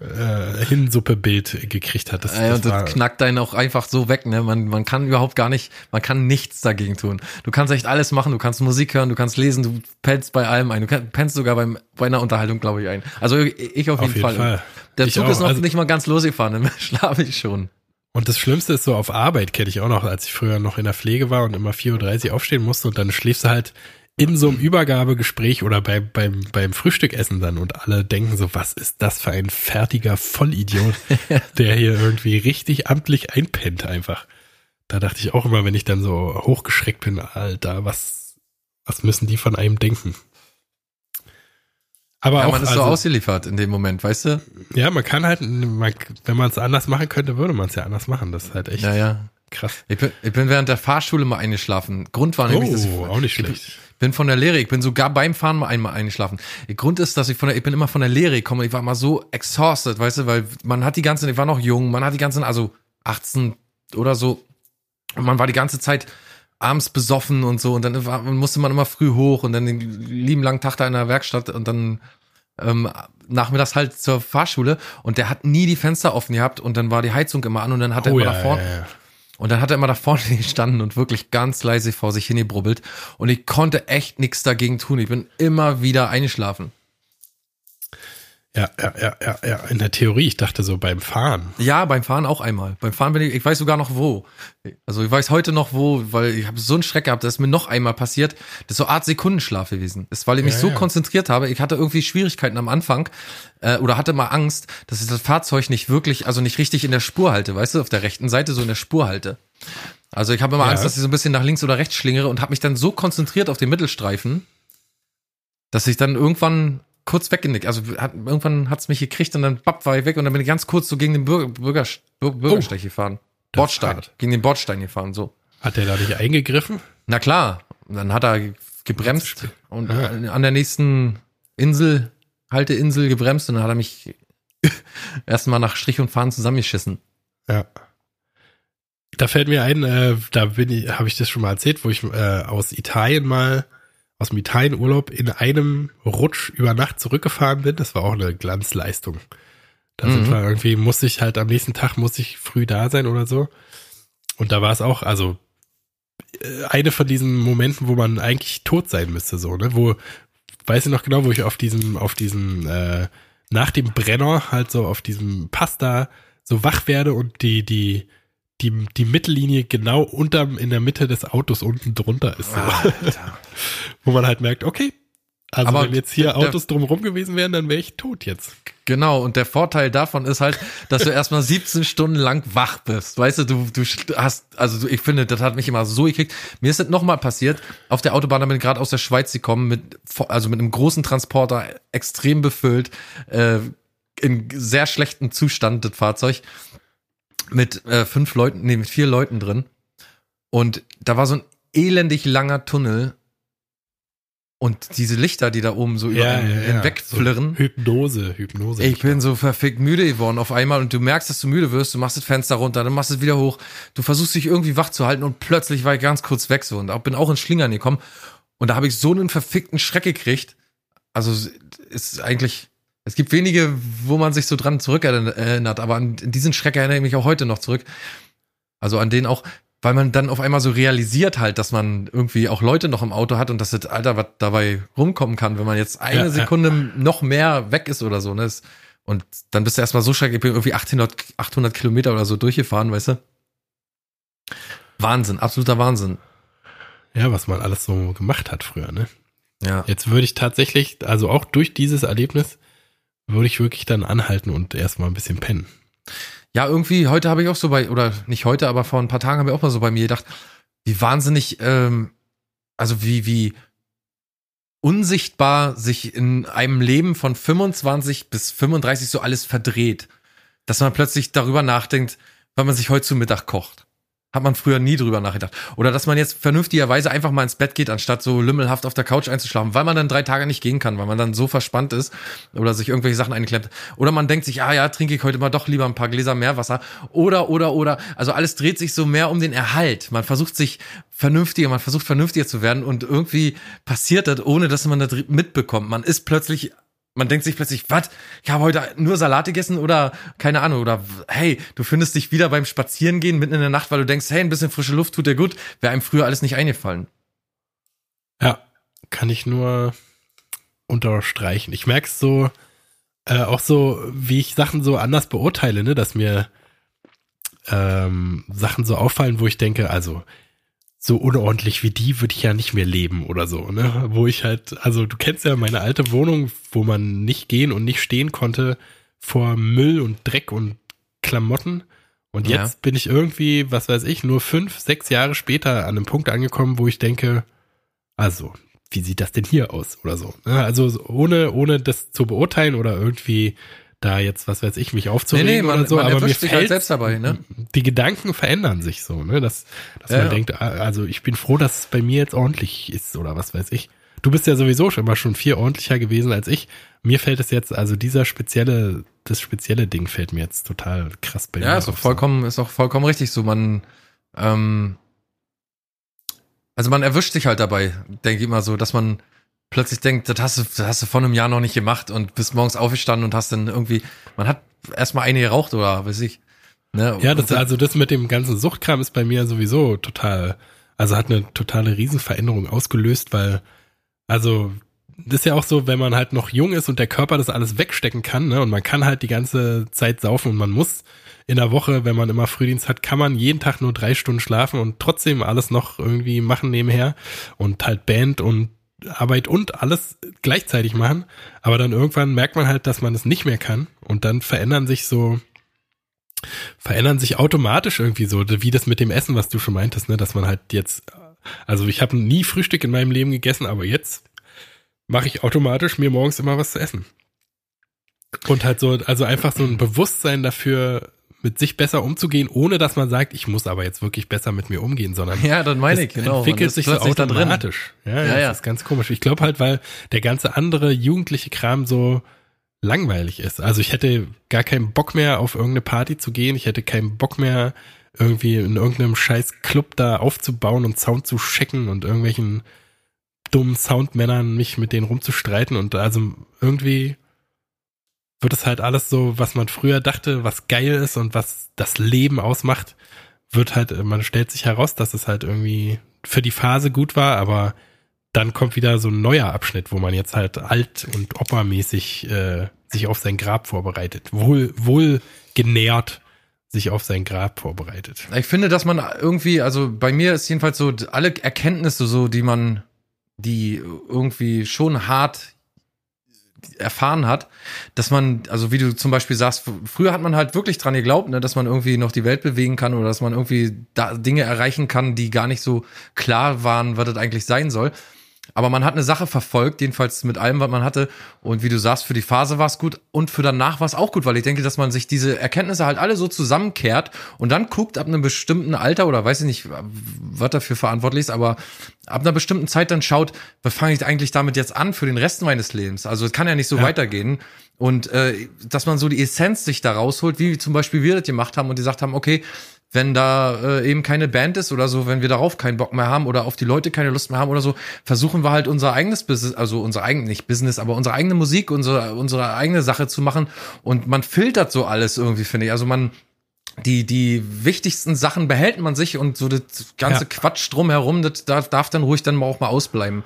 äh, Hinsuppe-Bild gekriegt hat. Das, das und das knackt einen auch einfach so weg, ne? Man, man kann überhaupt gar nicht, man kann nichts dagegen tun. Du kannst echt alles machen, du kannst Musik hören, du kannst lesen, du pennst bei allem ein. Du kann- pennst sogar beim, bei einer Unterhaltung, glaube ich, ein. Also ich, ich auf, jeden, Fall. Der Ich Zug auch. ist noch Also- nicht mal ganz losgefahren, dann schlafe ich schon. Und das Schlimmste ist so auf Arbeit, kenne ich auch noch, als ich früher noch in der Pflege war und immer 4.30 Uhr aufstehen musste und dann schläfst du halt in so einem Übergabegespräch oder beim, beim, beim Frühstückessen dann und alle denken so, was ist das für ein fertiger Vollidiot, der hier irgendwie richtig amtlich einpennt einfach. Da dachte ich auch immer, wenn ich dann so hochgeschreckt bin, Alter, was, was müssen die von einem denken? Aber Ja, auch, man ist also, so ausgeliefert in dem Moment, weißt du? ja, man kann halt, man, wenn man es anders machen könnte, würde man es ja anders machen. Das ist halt echt Ja, ja. krass. Ich bin, ich bin während der Fahrschule mal eingeschlafen. Grund war nämlich, dass ich, Oh, auch nicht ich schlecht. Bin von der Lehre, ich bin sogar beim Fahren mal einmal eingeschlafen. Der Grund ist, dass ich von der, ich bin immer von der Lehre gekommen, ich war mal so exhausted, weißt du, weil man hat die ganze, ich war noch jung, man hat die ganzen, also 18 oder so, und man war die ganze Zeit abends besoffen und so und dann war, musste man immer früh hoch und dann den lieben langen Tag da in der Werkstatt und dann ähm, nachmittags halt zur Fahrschule und der hat nie die Fenster offen gehabt und dann war die Heizung immer an und dann hat er Oh immer ja, da vorne ja, ja. Und dann hat er immer da vorne gestanden und wirklich ganz leise vor sich hingebrubbelt. Und ich konnte echt nichts dagegen tun. Ich bin immer wieder eingeschlafen. Ja, ja, ja, ja, ja. In der Theorie, ich dachte so beim Fahren. Ja, beim Fahren auch einmal. Beim Fahren bin ich, ich weiß sogar noch wo. Also ich weiß heute noch wo, weil ich habe so einen Schreck gehabt, dass es mir noch einmal passiert. Das ist so Art Sekundenschlaf gewesen. Das ist, weil ich mich Ja, so ja. konzentriert habe. Ich hatte irgendwie Schwierigkeiten am Anfang äh, oder hatte mal Angst, dass ich das Fahrzeug nicht wirklich, also nicht richtig in der Spur halte, weißt du, auf der rechten Seite so in der Spur halte. Also ich habe immer Ja. Angst, dass ich so ein bisschen nach links oder rechts schlingere und habe mich dann so konzentriert auf den Mittelstreifen, dass ich dann irgendwann kurz weggenickt, also hat, irgendwann hat's mich gekriegt und dann bapp war ich weg und dann bin ich ganz kurz so gegen den Bürger, Bürger, Bürgersteig oh, gefahren. Bordstein, gegen den Bordstein gefahren, so. Hat der da nicht eingegriffen? Na klar, dann hat er gebremst und ah. an der nächsten Insel, Halteinsel gebremst und dann hat er mich erstmal nach Strich und Fahren zusammengeschissen. Ja. Da fällt mir ein, äh, da bin ich, habe ich das schon mal erzählt, wo ich äh, aus Italien mal, aus dem Italienurlaub in einem Rutsch über Nacht zurückgefahren bin. Das war auch eine Glanzleistung. Da mhm. sind wir irgendwie, muss ich halt am nächsten Tag, muss ich früh da sein oder so. Und da war es auch, also äh, eine von diesen Momenten, wo man eigentlich tot sein müsste, so, ne? Wo, weiß ich noch genau, wo ich auf diesem, auf diesem, äh, nach dem Brenner halt so auf diesem Pasta so wach werde und die, die, die, die Mittellinie genau unterm, in der Mitte des Autos unten drunter ist. So. Wo man halt merkt, okay, also Aber wenn jetzt hier Autos drumherum gewesen wären, dann wäre ich tot jetzt. Genau, und der Vorteil davon ist halt, dass du erstmal 17 Stunden lang wach bist. Weißt du, du, du hast, also ich finde, das hat mich immer so gekriegt. Mir ist das nochmal passiert, auf der Autobahn, da bin ich gerade aus der Schweiz gekommen, mit, also mit einem großen Transporter, extrem befüllt, äh, in sehr schlechtem Zustand, das Fahrzeug, mit äh, fünf Leuten, nee, mit vier Leuten drin. Und da war so ein elendig langer Tunnel und diese Lichter, die da oben so ja, über ja, hinwegflirren. So Hypnose, Hypnose. Ich bin so verfickt müde geworden auf einmal und du merkst, dass du müde wirst, du machst das Fenster runter, dann machst du es wieder hoch, du versuchst dich irgendwie wach zu halten und plötzlich war ich ganz kurz weg so und bin auch in Schlingern gekommen und da habe ich so einen verfickten Schreck gekriegt. Also ist eigentlich, es gibt wenige, wo man sich so dran zurückerinnert, aber an diesen Schreck erinnere ich mich auch heute noch zurück. Also an den auch, weil man dann auf einmal so realisiert halt, dass man irgendwie auch Leute noch im Auto hat und dass das Alter, was dabei rumkommen kann, wenn man jetzt eine ja, Sekunde ja. noch mehr weg ist oder so, ne? Und dann bist du erstmal so schrecklich, ich bin irgendwie 800, 800 Kilometer oder so durchgefahren, weißt du? Wahnsinn, absoluter Wahnsinn. Ja, was man alles so gemacht hat früher, ne? Ja. Jetzt würde ich tatsächlich, also auch durch dieses Erlebnis, würde ich wirklich dann anhalten und erstmal ein bisschen pennen. Ja, irgendwie, heute habe ich auch so bei, oder nicht heute, aber vor ein paar Tagen habe ich auch mal so bei mir gedacht, wie wahnsinnig, ähm, also wie, wie unsichtbar sich in einem Leben von 25 bis 35 so alles verdreht. Dass man plötzlich darüber nachdenkt, weil man sich heute zu Mittag kocht. Hat man früher nie drüber nachgedacht. Oder dass man jetzt vernünftigerweise einfach mal ins Bett geht, anstatt so lümmelhaft auf der Couch einzuschlafen, weil man dann drei Tage nicht gehen kann, weil man dann so verspannt ist oder sich irgendwelche Sachen einklemmt. Oder man denkt sich, ah ja, trinke ich heute mal doch lieber ein paar Gläser Meerwasser. Oder, oder, oder. Also alles dreht sich so mehr um den Erhalt. Man versucht sich vernünftiger, man versucht vernünftiger zu werden und irgendwie passiert das, ohne dass man das mitbekommt. Man ist plötzlich man denkt sich plötzlich, was? Ich habe heute nur Salat gegessen oder keine Ahnung oder hey, du findest dich wieder beim Spazierengehen mitten in der Nacht, weil du denkst, hey, ein bisschen frische Luft tut dir gut. Wäre einem früher alles nicht eingefallen. Ja, kann ich nur unterstreichen. Ich merke es so, äh, auch so, wie ich Sachen so anders beurteile, ne, dass mir ähm, Sachen so auffallen, wo ich denke, also so unordentlich wie die würde ich ja nicht mehr leben oder so, ne? Wo ich halt, also du kennst ja meine alte Wohnung, wo man nicht gehen und nicht stehen konnte vor Müll und Dreck und Klamotten. Und jetzt ja. bin ich irgendwie, was weiß ich, nur fünf, sechs Jahre später an einem Punkt angekommen, wo ich denke, also, wie sieht das denn hier aus oder so? Ne? Also ohne, ohne das zu beurteilen oder irgendwie da jetzt, was weiß ich, mich aufzuregen nee, nee, man, oder so, aber mir halt fällt halt selbst dabei, ne? Die Gedanken verändern sich so, ne? Dass, dass ja, man ja. denkt, ah, also ich bin froh, dass es bei mir jetzt ordentlich ist oder was weiß ich. Du bist ja sowieso schon immer schon viel ordentlicher gewesen als ich. Mir fällt es jetzt, also dieser spezielle, das spezielle Ding fällt mir jetzt total krass bei mir. Ja, ist auch vollkommen, so. ist auch vollkommen richtig so. Man, ähm, also man erwischt sich halt dabei, denke ich immer so, dass man plötzlich denkt, das hast du, das hast du vor einem Jahr noch nicht gemacht und bist morgens aufgestanden und hast dann irgendwie, man hat erstmal eine geraucht oder weiß ich. Ne? Ja, das, also das mit dem ganzen Suchtkram ist bei mir sowieso total, also hat eine totale Riesenveränderung ausgelöst, weil, also das ist ja auch so, wenn man halt noch jung ist und der Körper das alles wegstecken kann, ne, und man kann halt die ganze Zeit saufen und man muss in der Woche, wenn man immer Frühdienst hat, kann man jeden Tag nur drei Stunden schlafen und trotzdem alles noch irgendwie machen nebenher und halt Band und Arbeit und alles gleichzeitig machen. Aber dann irgendwann merkt man halt, dass man es nicht mehr kann. Und dann verändern sich so, verändern sich automatisch irgendwie so, wie das mit dem Essen, was du schon meintest, ne, dass man halt jetzt, also ich habe nie Frühstück in meinem Leben gegessen, aber jetzt mache ich automatisch mir morgens immer was zu essen. Und halt so, also einfach so ein Bewusstsein dafür, mit sich besser umzugehen, ohne dass man sagt, ich muss aber jetzt wirklich besser mit mir umgehen, sondern ja, dann meine ich, genau. entwickelt sich so automatisch. Ja, ja, ja, das ist ganz komisch. Ich glaube halt, weil der ganze andere jugendliche Kram so langweilig ist. Also ich hätte gar keinen Bock mehr auf irgendeine Party zu gehen. Ich hätte keinen Bock mehr irgendwie in irgendeinem scheiß Club da aufzubauen und Sound zu checken und irgendwelchen dummen Soundmännern mich mit denen rumzustreiten und also irgendwie wird es halt alles so, was man früher dachte, was geil ist und was das Leben ausmacht, wird halt, man stellt sich heraus, dass es halt irgendwie für die Phase gut war, aber dann kommt wieder so ein neuer Abschnitt, wo man jetzt halt alt und opermäßig äh, sich auf sein Grab vorbereitet. Wohl, wohl genährt sich auf sein Grab vorbereitet. Ich finde, dass man irgendwie, also bei mir ist jedenfalls so alle Erkenntnisse so, die man, die irgendwie schon hart erfahren hat, dass man, also wie du zum Beispiel sagst, früher hat man halt wirklich dran geglaubt, ne, dass man irgendwie noch die Welt bewegen kann oder dass man irgendwie Dinge erreichen kann, die gar nicht so klar waren, was das eigentlich sein soll. Aber man hat eine Sache verfolgt, jedenfalls mit allem, was man hatte. Und wie du sagst, für die Phase war es gut und für danach war es auch gut, weil ich denke, dass man sich diese Erkenntnisse halt alle so zusammenkehrt und dann guckt ab einem bestimmten Alter oder weiß ich nicht, was dafür verantwortlich ist, aber ab einer bestimmten Zeit dann schaut, was fange ich eigentlich damit jetzt an für den Rest meines Lebens? Also es kann ja nicht so ja. weitergehen. Und äh, dass man so die Essenz sich da rausholt, wie zum Beispiel wir das gemacht haben und die gesagt haben, okay, wenn da äh, eben keine Band ist oder so, wenn wir darauf keinen Bock mehr haben oder auf die Leute keine Lust mehr haben oder so, versuchen wir halt unser eigenes Business, also unser eigen, nicht Business, aber unsere eigene Musik, unsere, unsere eigene Sache zu machen und man filtert so alles irgendwie, finde ich. Also man, die, die wichtigsten Sachen behält man sich und so das ganze ja. Quatsch drumherum, das darf, darf dann ruhig dann mal auch mal ausbleiben.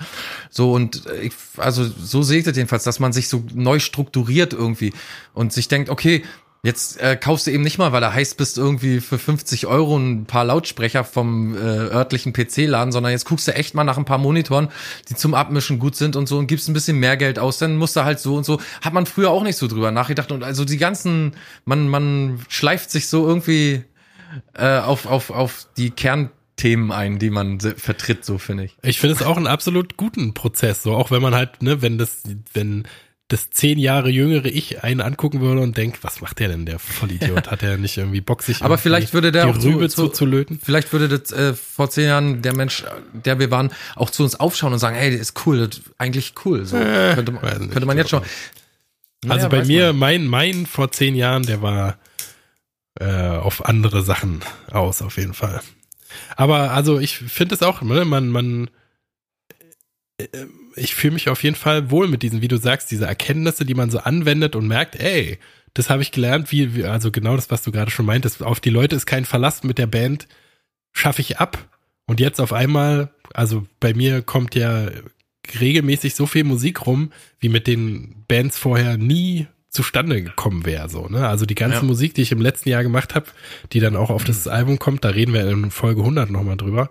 So und ich, also so sehe ich das jedenfalls, dass man sich so neu strukturiert irgendwie und sich denkt, okay, Jetzt äh, kaufst du eben nicht mal, weil er heiß bist, irgendwie für 50 Euro ein paar Lautsprecher vom äh, örtlichen PC-Laden, sondern jetzt guckst du echt mal nach ein paar Monitoren, die zum Abmischen gut sind und so und gibst ein bisschen mehr Geld aus, dann musst du halt so und so. Hat man früher auch nicht so drüber nachgedacht und also die ganzen, man, man schleift sich so irgendwie äh, auf, auf, auf die Kern Themen ein, die man vertritt, so finde ich. Ich finde es auch einen absolut guten Prozess, so auch wenn man halt, ne, wenn das, wenn das zehn Jahre jüngere Ich einen angucken würde und denkt, was macht der denn, der Vollidiot? Hat er nicht irgendwie Bock, sich Aber vielleicht würde der die Rübe zu, zu, löten? Vielleicht würde das äh, vor zehn Jahren der Mensch, der wir waren, auch zu uns aufschauen und sagen, hey, das ist cool, das ist eigentlich cool. So äh, könnte man, könnte man jetzt schon. Naja, also bei mir, man. mein, mein vor zehn Jahren, der war äh, auf andere Sachen aus, auf jeden Fall. Aber also ich finde es auch, ne, man, man äh, ich fühle mich auf jeden Fall wohl mit diesen, wie du sagst, diese Erkenntnisse, die man so anwendet und merkt, ey, das habe ich gelernt, wie, wie, also genau das, was du gerade schon meintest, auf die Leute ist kein Verlass mit der Band, schaffe ich ab. Und jetzt auf einmal, also bei mir kommt ja regelmäßig so viel Musik rum, wie mit den Bands vorher nie zustande gekommen wäre. So, ne? Also die ganze ja. Musik, die ich im letzten Jahr gemacht habe, die dann auch auf das Album kommt, da reden wir in Folge 100 nochmal drüber,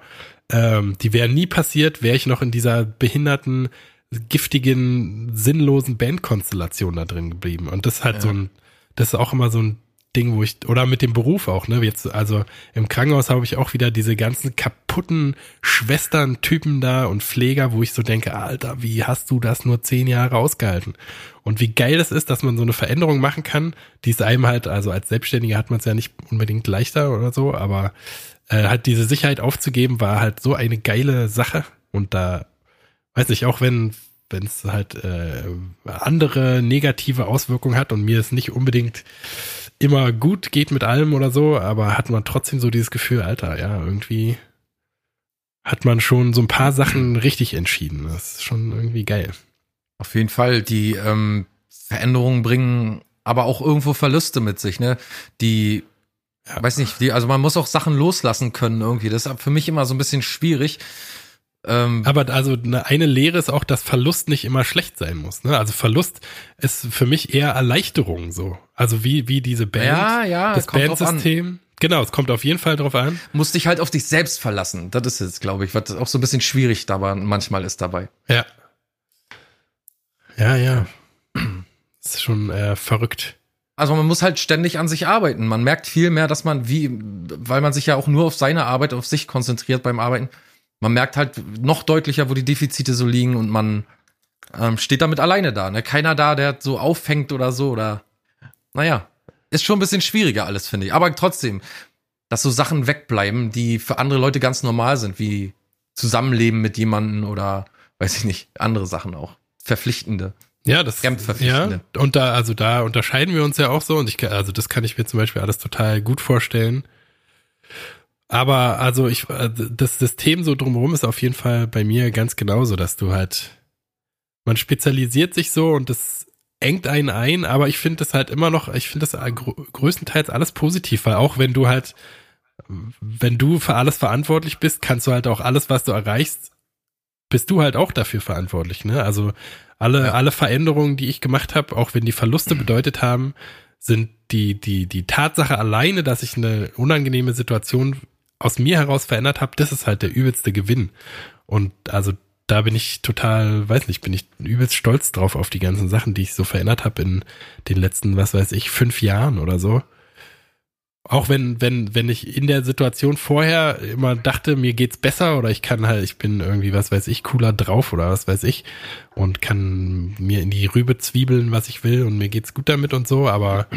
ähm, die wäre nie passiert, wäre ich noch in dieser behinderten, giftigen, sinnlosen Bandkonstellation da drin geblieben. Und das ist halt ja. so ein, das ist auch immer so ein Ding, wo ich, oder mit dem Beruf auch, ne? Jetzt, also im Krankenhaus habe ich auch wieder diese ganzen kaputten Schwestern-Typen da und Pfleger, wo ich so denke, Alter, wie hast du das nur zehn Jahre ausgehalten? Und wie geil es ist, dass man so eine Veränderung machen kann, die es einem halt, also als Selbstständiger hat man es ja nicht unbedingt leichter oder so, aber äh, halt diese Sicherheit aufzugeben, war halt so eine geile Sache. Und da, weiß ich, auch wenn wenn es halt äh, andere negative Auswirkungen hat und mir es nicht unbedingt immer gut geht mit allem oder so, aber hat man trotzdem so dieses Gefühl, Alter, ja, irgendwie hat man schon so ein paar Sachen richtig entschieden. Das ist schon irgendwie geil. Auf jeden Fall, die ähm, Veränderungen bringen aber auch irgendwo Verluste mit sich, ne? Die ja. weiß nicht, die, also man muss auch Sachen loslassen können irgendwie. Das ist für mich immer so ein bisschen schwierig. Ähm, Aber also eine, eine Lehre ist auch, dass Verlust nicht immer schlecht sein muss. Ne? Also Verlust ist für mich eher Erleichterung so. Also wie, wie diese Band, ja, ja, das Bandsystem. Genau, es kommt auf jeden Fall drauf an. Musst dich halt auf dich selbst verlassen. Das ist es, glaube ich, was auch so ein bisschen schwierig dabei manchmal ist dabei. Ja. Ja, ja. Das ist schon äh, verrückt. Also man muss halt ständig an sich arbeiten. Man merkt viel mehr, dass man wie, weil man sich ja auch nur auf seine Arbeit, auf sich konzentriert beim Arbeiten. Man merkt halt noch deutlicher, wo die Defizite so liegen und man, ähm, steht damit alleine da. Ne? Keiner da, der so auffängt oder so oder naja, ist schon ein bisschen schwieriger alles, finde ich. Aber trotzdem, dass so Sachen wegbleiben, die für andere Leute ganz normal sind, wie Zusammenleben mit jemandem oder weiß ich nicht, andere Sachen auch. Verpflichtende. Ja, das ja, und da also da unterscheiden wir uns ja auch so und ich also das kann ich mir zum Beispiel alles total gut vorstellen. Aber also ich äh, das System so drumherum ist auf jeden Fall bei mir ganz genauso, dass du halt man spezialisiert sich so und das engt einen ein, aber ich finde das halt immer noch, ich finde das größtenteils alles positiv, weil auch wenn du halt, wenn du für alles verantwortlich bist, kannst du halt auch alles, was du erreichst, bist du halt auch dafür verantwortlich, ne? Also alle, ja. alle Veränderungen, die ich gemacht habe, auch wenn die Verluste bedeutet haben, sind die, die, die Tatsache alleine, dass ich eine unangenehme Situation aus mir heraus verändert habe, das ist halt der übelste Gewinn. Und also da bin ich total, weiß nicht, bin ich übelst stolz drauf auf die ganzen Sachen, die ich so verändert habe in den letzten, was weiß ich, fünf Jahren oder so. Auch wenn, wenn, wenn ich in der Situation vorher immer dachte, mir geht's besser oder ich kann halt, ich bin irgendwie, was weiß ich, cooler drauf oder was weiß ich und kann mir in die Rübe zwiebeln, was ich will und mir geht's gut damit und so, aber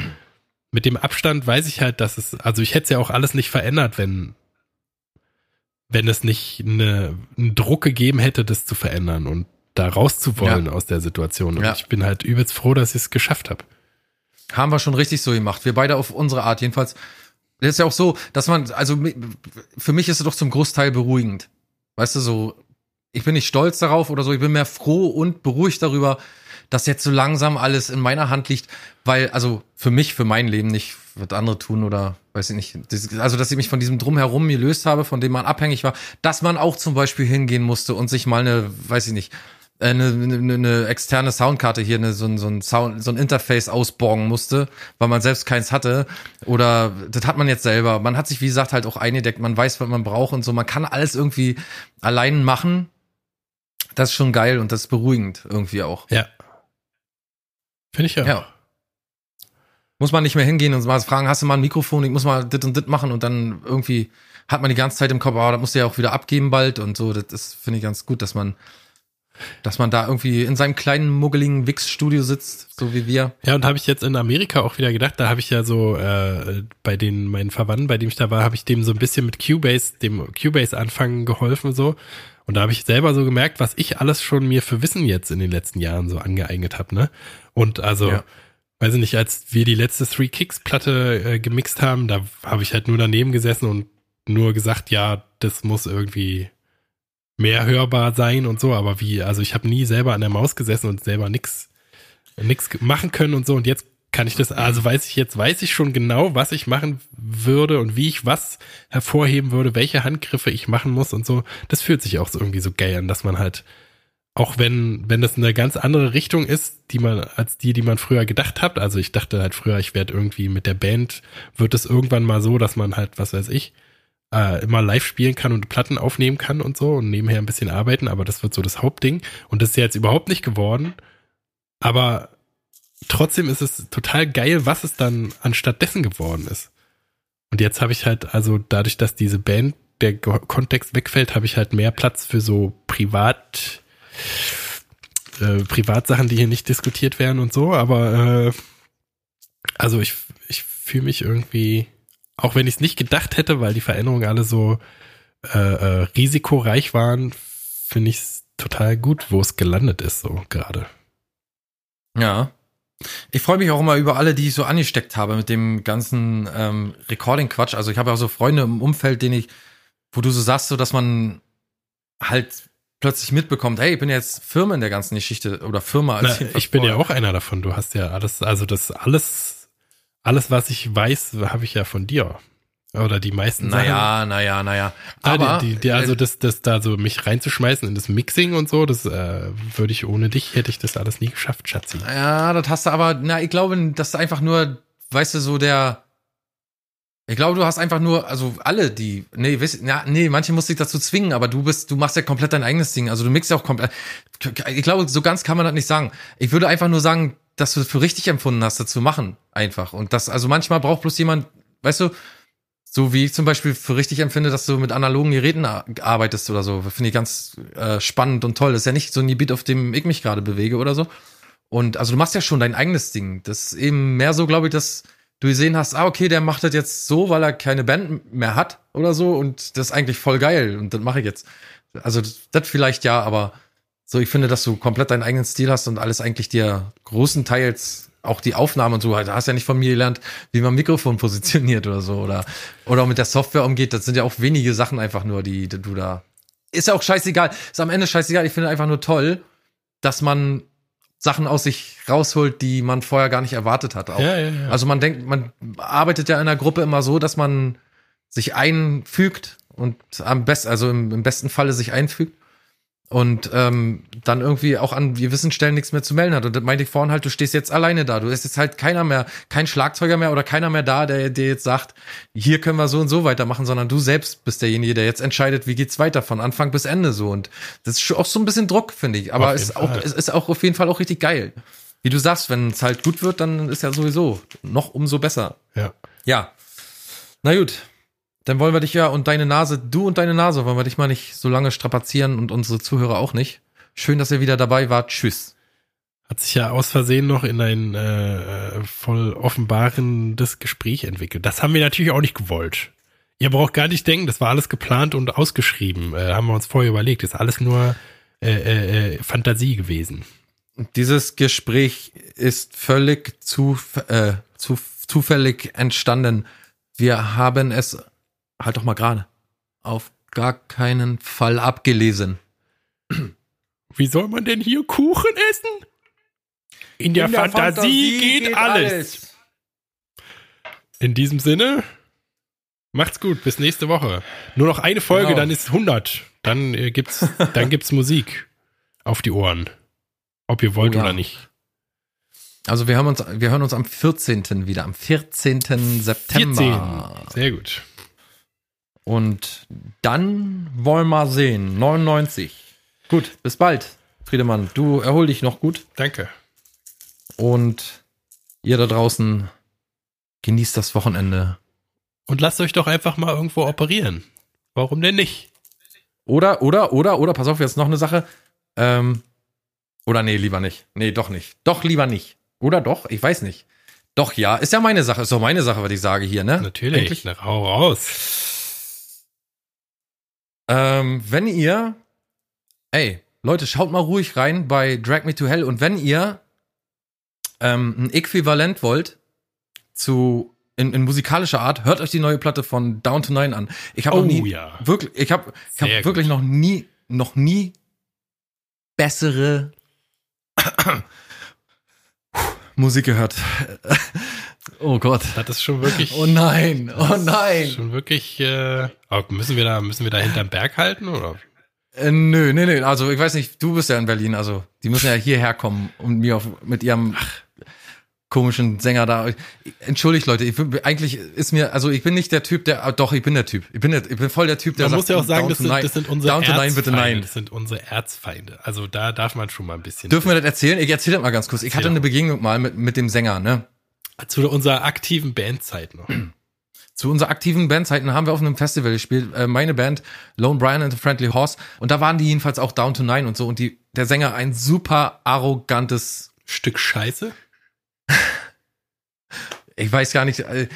mit dem Abstand weiß ich halt, dass es, also ich hätte es ja auch alles nicht verändert, wenn, wenn es nicht eine, einen Druck gegeben hätte, das zu verändern und da rauszuwollen ja. aus der Situation. Und ja. ich bin halt übelst froh, dass ich es geschafft habe. Haben wir schon richtig so gemacht. Wir beide auf unsere Art. Jedenfalls, das ist ja auch so, dass man, also für mich ist es doch zum Großteil beruhigend. Weißt du, so, ich bin nicht stolz darauf oder so, ich bin mehr froh und beruhigt darüber, dass jetzt so langsam alles in meiner Hand liegt, weil, also für mich, für mein Leben nicht, wird andere tun oder weiß ich nicht. also, dass ich mich von diesem Drumherum gelöst habe, von dem man abhängig war, dass man auch zum Beispiel hingehen musste und sich mal eine, weiß ich nicht, eine, eine, eine externe Soundkarte hier, eine, so, ein, so, ein Sound, so ein Interface ausborgen musste, weil man selbst keins hatte. Oder das hat man jetzt selber. Man hat sich, wie gesagt, halt auch eingedeckt, man weiß, was man braucht und so. Man kann alles irgendwie allein machen. Das ist schon geil und das ist beruhigend irgendwie auch. Ja. Finde ich ja. Ja. Muss man nicht mehr hingehen und mal fragen, hast du mal ein Mikrofon, ich muss mal dit und dit machen und dann irgendwie hat man die ganze Zeit im Kopf, oh, das musst du ja auch wieder abgeben bald und so. Das ist, finde ich ganz gut, dass man dass man da irgendwie in seinem kleinen muggeligen Wix-Studio sitzt, so wie wir. Ja, und habe ich jetzt in Amerika auch wieder gedacht, da habe ich ja so äh, bei den meinen Verwandten, bei dem ich da war, habe ich dem so ein bisschen mit Cubase, dem Cubase anfangen geholfen so. Und da habe ich selber so gemerkt, was ich alles schon mir für Wissen jetzt in den letzten Jahren so angeeignet habe, ne? Und also ja weiß ich nicht, als wir die letzte Three Kicks Platte äh, gemixt haben, da habe ich halt nur daneben gesessen und nur gesagt, ja, das muss irgendwie mehr hörbar sein und so, aber wie, also ich habe nie selber an der Maus gesessen und selber nix nix machen können und so und jetzt kann ich das, also weiß ich jetzt, weiß ich schon genau, was ich machen würde und wie ich was hervorheben würde, welche Handgriffe ich machen muss und so. Das fühlt sich auch so irgendwie so geil an, dass man halt auch wenn, wenn das eine ganz andere Richtung ist, die man, als die, die man früher gedacht hat. Also ich dachte halt früher, ich werde irgendwie mit der Band, wird es irgendwann mal so, dass man halt, was weiß ich, äh, immer live spielen kann und Platten aufnehmen kann und so und nebenher ein bisschen arbeiten, aber das wird so das Hauptding. Und das ist ja jetzt überhaupt nicht geworden. Aber trotzdem ist es total geil, was es dann anstatt dessen geworden ist. Und jetzt habe ich halt, also dadurch, dass diese Band, der Kontext wegfällt, habe ich halt mehr Platz für so privat äh, Privatsachen, die hier nicht diskutiert werden und so, aber äh, also ich, ich fühle mich irgendwie, auch wenn ich es nicht gedacht hätte, weil die Veränderungen alle so äh, äh, risikoreich waren, finde ich es total gut, wo es gelandet ist, so gerade. Ja. Ich freue mich auch immer über alle, die ich so angesteckt habe mit dem ganzen ähm, Recording-Quatsch. Also ich habe auch so Freunde im Umfeld, denen ich, wo du so sagst, so dass man halt plötzlich mitbekommt, hey, ich bin jetzt Firma in der ganzen Geschichte oder Firma. Als Na, ich bin ja auch einer davon. Du hast ja alles, also das alles, alles, was ich weiß, habe ich ja von dir. Oder die meisten naja, Sachen. Naja, naja, naja. Aber die, die, also das, das da so mich reinzuschmeißen in das Mixing und so, das äh, würde ich ohne dich hätte ich das alles nie geschafft, Schatzi. Ja, das hast du aber, na, ich glaube, das ist einfach nur, weißt du, so der ich glaube, du hast einfach nur, also alle, die, nee, weißt, ja, nee, manche musst dich dazu zwingen, aber du bist, du machst ja komplett dein eigenes Ding. Also du mixst ja auch komplett. Ich glaube, so ganz kann man das nicht sagen. Ich würde einfach nur sagen, dass du für richtig empfunden hast, dazu machen, einfach. Und das, also manchmal braucht bloß jemand, weißt du, so wie ich zum Beispiel für richtig empfinde, dass du mit analogen Geräten arbeitest oder so. Finde ich ganz äh, spannend und toll. Das ist ja nicht so ein Gebiet, auf dem ich mich gerade bewege oder so. Und also du machst ja schon dein eigenes Ding. Das ist eben mehr so, glaube ich, dass du gesehen hast, ah, okay, der macht das jetzt so, weil er keine Band mehr hat oder so. Und das ist eigentlich voll geil. Und das mache ich jetzt. Also das, das vielleicht ja, aber so, ich finde, dass du komplett deinen eigenen Stil hast und alles eigentlich dir großenteils auch die Aufnahme und so, da hast ja nicht von mir gelernt, wie man Mikrofon positioniert oder so oder oder mit der Software umgeht. Das sind ja auch wenige Sachen einfach nur, die, die du da. Ist ja auch scheißegal. Ist am Ende scheißegal. Ich finde einfach nur toll, dass man Sachen aus sich rausholt, die man vorher gar nicht erwartet hat. Auch. Ja, ja, ja. Also man denkt, man arbeitet ja in einer Gruppe immer so, dass man sich einfügt und am besten, also im, im besten Falle sich einfügt und ähm, dann irgendwie auch an gewissen Stellen nichts mehr zu melden hat. Und das meinte ich vorhin halt, du stehst jetzt alleine da. Du ist jetzt halt keiner mehr, kein Schlagzeuger mehr oder keiner mehr da, der dir jetzt sagt, hier können wir so und so weitermachen, sondern du selbst bist derjenige, der jetzt entscheidet, wie geht's weiter von Anfang bis Ende so. Und das ist auch so ein bisschen Druck, finde ich. Aber es ist auch, es ist auch auf jeden Fall auch richtig geil. Wie du sagst, wenn es halt gut wird, dann ist ja sowieso noch umso besser. Ja. Ja. Na gut, dann wollen wir dich ja und deine Nase, du und deine Nase, wollen wir dich mal nicht so lange strapazieren und unsere Zuhörer auch nicht. Schön, dass ihr wieder dabei wart. Tschüss. Hat sich ja aus Versehen noch in ein äh, voll offenbarendes Gespräch entwickelt. Das haben wir natürlich auch nicht gewollt. Ihr braucht gar nicht denken, das war alles geplant und ausgeschrieben. Äh, haben wir uns vorher überlegt. Ist alles nur äh, äh, äh Fantasie gewesen. Dieses Gespräch ist völlig zu, äh, zu, zufällig entstanden. Wir haben es halt doch mal gerade. Auf gar keinen Fall abgelesen. Wie soll man denn hier Kuchen essen? In der, In der Fantasie, Fantasie, geht, geht alles. alles. In diesem Sinne, macht's gut, bis nächste Woche. Nur noch eine Folge, genau. dann ist 100. Dann äh, gibt's, dann gibt's Musik auf die Ohren. Ob ihr wollt oh, ja. oder nicht. Also wir hören uns, wir hören uns am 14. wieder, am 14. September. 14. Sehr gut. Und dann wollen wir mal sehen. 99. Gut, bis bald, Friedemann. Du erhol dich noch gut. Danke. Und ihr da draußen genießt das Wochenende. Und lasst euch doch einfach mal irgendwo operieren. Warum denn nicht? Oder, oder, oder, oder, pass auf, jetzt noch eine Sache. Ähm, oder nee, lieber nicht. Nee, doch nicht. Doch lieber nicht. Oder doch? Ich weiß nicht. Doch, ja. Ist ja meine Sache. Ist doch meine Sache, was ich sage hier, ne? Natürlich. Endlich. Na, hau raus. Ähm, wenn ihr, ey, Leute, schaut mal ruhig rein bei Drag Me to Hell und wenn ihr ähm, ein Äquivalent wollt zu in, in musikalischer Art, hört euch die neue Platte von Down to Nine an. Ich habe oh, noch nie ja. wirklich, ich habe ich hab wirklich noch nie noch nie bessere Musik gehört. Oh Gott. Das ist schon wirklich. Oh nein, oh nein. Schon wirklich. Äh, müssen wir da, müssen wir da hinterm Berg halten oder? Äh, nö, nö, nö. Also ich weiß nicht. Du bist ja in Berlin. Also die müssen ja hierher kommen und mir auf, mit ihrem Ach. Komischen Sänger da. Entschuldigt Leute. Ich bin, eigentlich ist mir, also ich bin nicht der Typ, der. Doch, ich bin der Typ. Ich bin, der, ich bin voll der Typ, der. Man sagt, muss ja auch sagen, das sind, das sind unsere Down Erzfeinde. bitte nein. Das sind unsere Erzfeinde. Also da darf man schon mal ein bisschen. Dürfen wir das erzählen? Ich erzähle das mal ganz kurz. Ich hatte eine Begegnung mal mit mit dem Sänger, ne? Zu unserer aktiven Bandzeit noch. Zu unserer aktiven Bandzeiten haben wir auf einem Festival gespielt. Äh, meine Band, Lone Brian and the Friendly Horse. Und da waren die jedenfalls auch Down to Nine und so. Und die, der Sänger ein super arrogantes Stück Scheiße. Ich weiß gar nicht. Äh,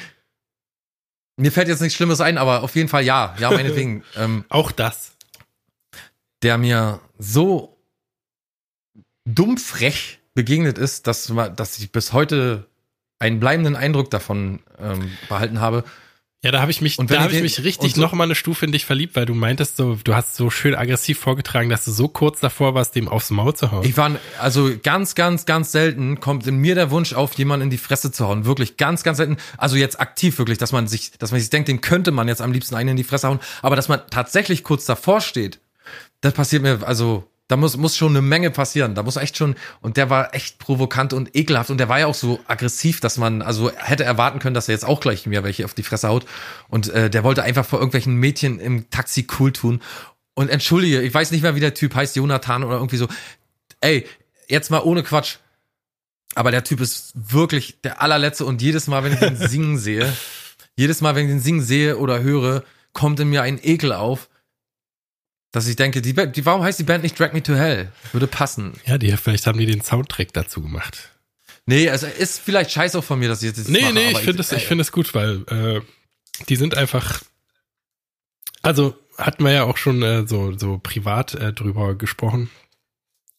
mir fällt jetzt nichts Schlimmes ein, aber auf jeden Fall ja. Ja, meinetwegen. ähm, auch das. Der mir so dumm frech begegnet ist, dass, dass ich bis heute einen bleibenden Eindruck davon ähm, behalten habe. Ja, da habe ich mich, da habe ich mich richtig so, noch mal eine Stufe in dich verliebt, weil du meintest so, du hast so schön aggressiv vorgetragen, dass du so kurz davor warst, dem aufs Maul zu hauen. Ich war, also ganz, ganz, ganz selten kommt in mir der Wunsch auf, jemanden in die Fresse zu hauen. Wirklich ganz, ganz selten. Also jetzt aktiv wirklich, dass man sich, dass man sich denkt, den könnte man jetzt am liebsten einen in die Fresse hauen. Aber dass man tatsächlich kurz davor steht, das passiert mir, also da muss, muss schon eine Menge passieren. Da muss echt schon, und der war echt provokant und ekelhaft und der war ja auch so aggressiv, dass man also hätte erwarten können, dass er jetzt auch gleich mir welche auf die Fresse haut. Und äh, der wollte einfach vor irgendwelchen Mädchen im Taxi cool tun. Und entschuldige, ich weiß nicht mehr, wie der Typ heißt, Jonathan oder irgendwie so. Ey, jetzt mal ohne Quatsch. Aber der Typ ist wirklich der allerletzte und jedes Mal, wenn ich ihn singen sehe, jedes Mal, wenn ich den singen sehe oder höre, kommt in mir ein Ekel auf, dass ich denke, die, die, warum heißt die Band nicht Drag Me to Hell? Würde passen. Ja, die, vielleicht haben die den Soundtrack dazu gemacht. Nee, also ist vielleicht scheiße auch von mir, dass ich jetzt das Nee, mache, nee, ich finde es, ich äh, finde es gut, weil äh, die sind einfach. Also hatten wir ja auch schon äh, so so privat äh, drüber gesprochen.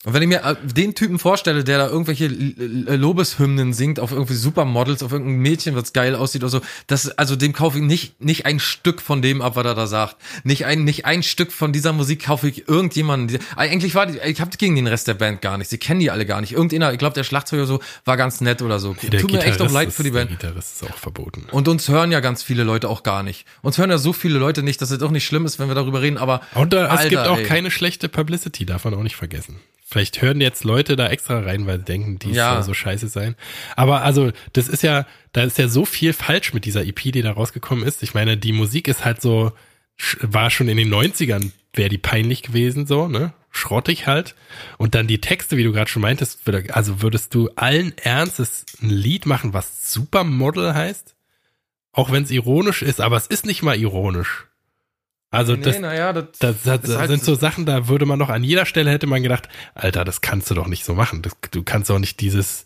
Und wenn ich mir äh, den Typen vorstelle, der da irgendwelche Lobeshymnen singt auf irgendwie Supermodels, auf irgendein Mädchen, was geil aussieht oder so, das, also dem kaufe ich nicht, nicht ein Stück von dem ab, was er da sagt. Nicht ein, nicht ein Stück von dieser Musik kaufe ich irgendjemanden. die- Eigentlich war die, ich habe gegen den Rest der Band gar nicht. Sie kennen die alle gar nicht. Irgendeiner, ich glaube, der Schlagzeuger so war ganz nett oder so. Der Tut mir echt auch leid ist- für die Band. Der Gitarrist ist auch verboten. Und uns hören ja ganz viele Leute auch gar nicht. Uns hören ja so viele Leute nicht, dass es auch nicht schlimm ist, wenn wir darüber reden, aber Und äh, es Alter, gibt auch ey. keine schlechte Publicity, darf man auch nicht vergessen. Vielleicht hören jetzt Leute da extra rein, weil sie denken, die Ja. soll so scheiße sein. Aber also, das ist ja, da ist ja so viel falsch mit dieser EP, die da rausgekommen ist. Ich meine, die Musik ist halt so, war schon in den 90ern, wäre die peinlich gewesen, so, ne? Schrottig halt. Und dann die Texte, wie du gerade schon meintest, also würdest du allen Ernstes ein Lied machen, was Supermodel heißt? Auch wenn es ironisch ist, aber es ist nicht mal ironisch. Also das, naja, das, das, das, das halt sind so Sachen, da würde man noch an jeder Stelle hätte man gedacht, Alter, das kannst du doch nicht so machen. Du kannst doch nicht dieses,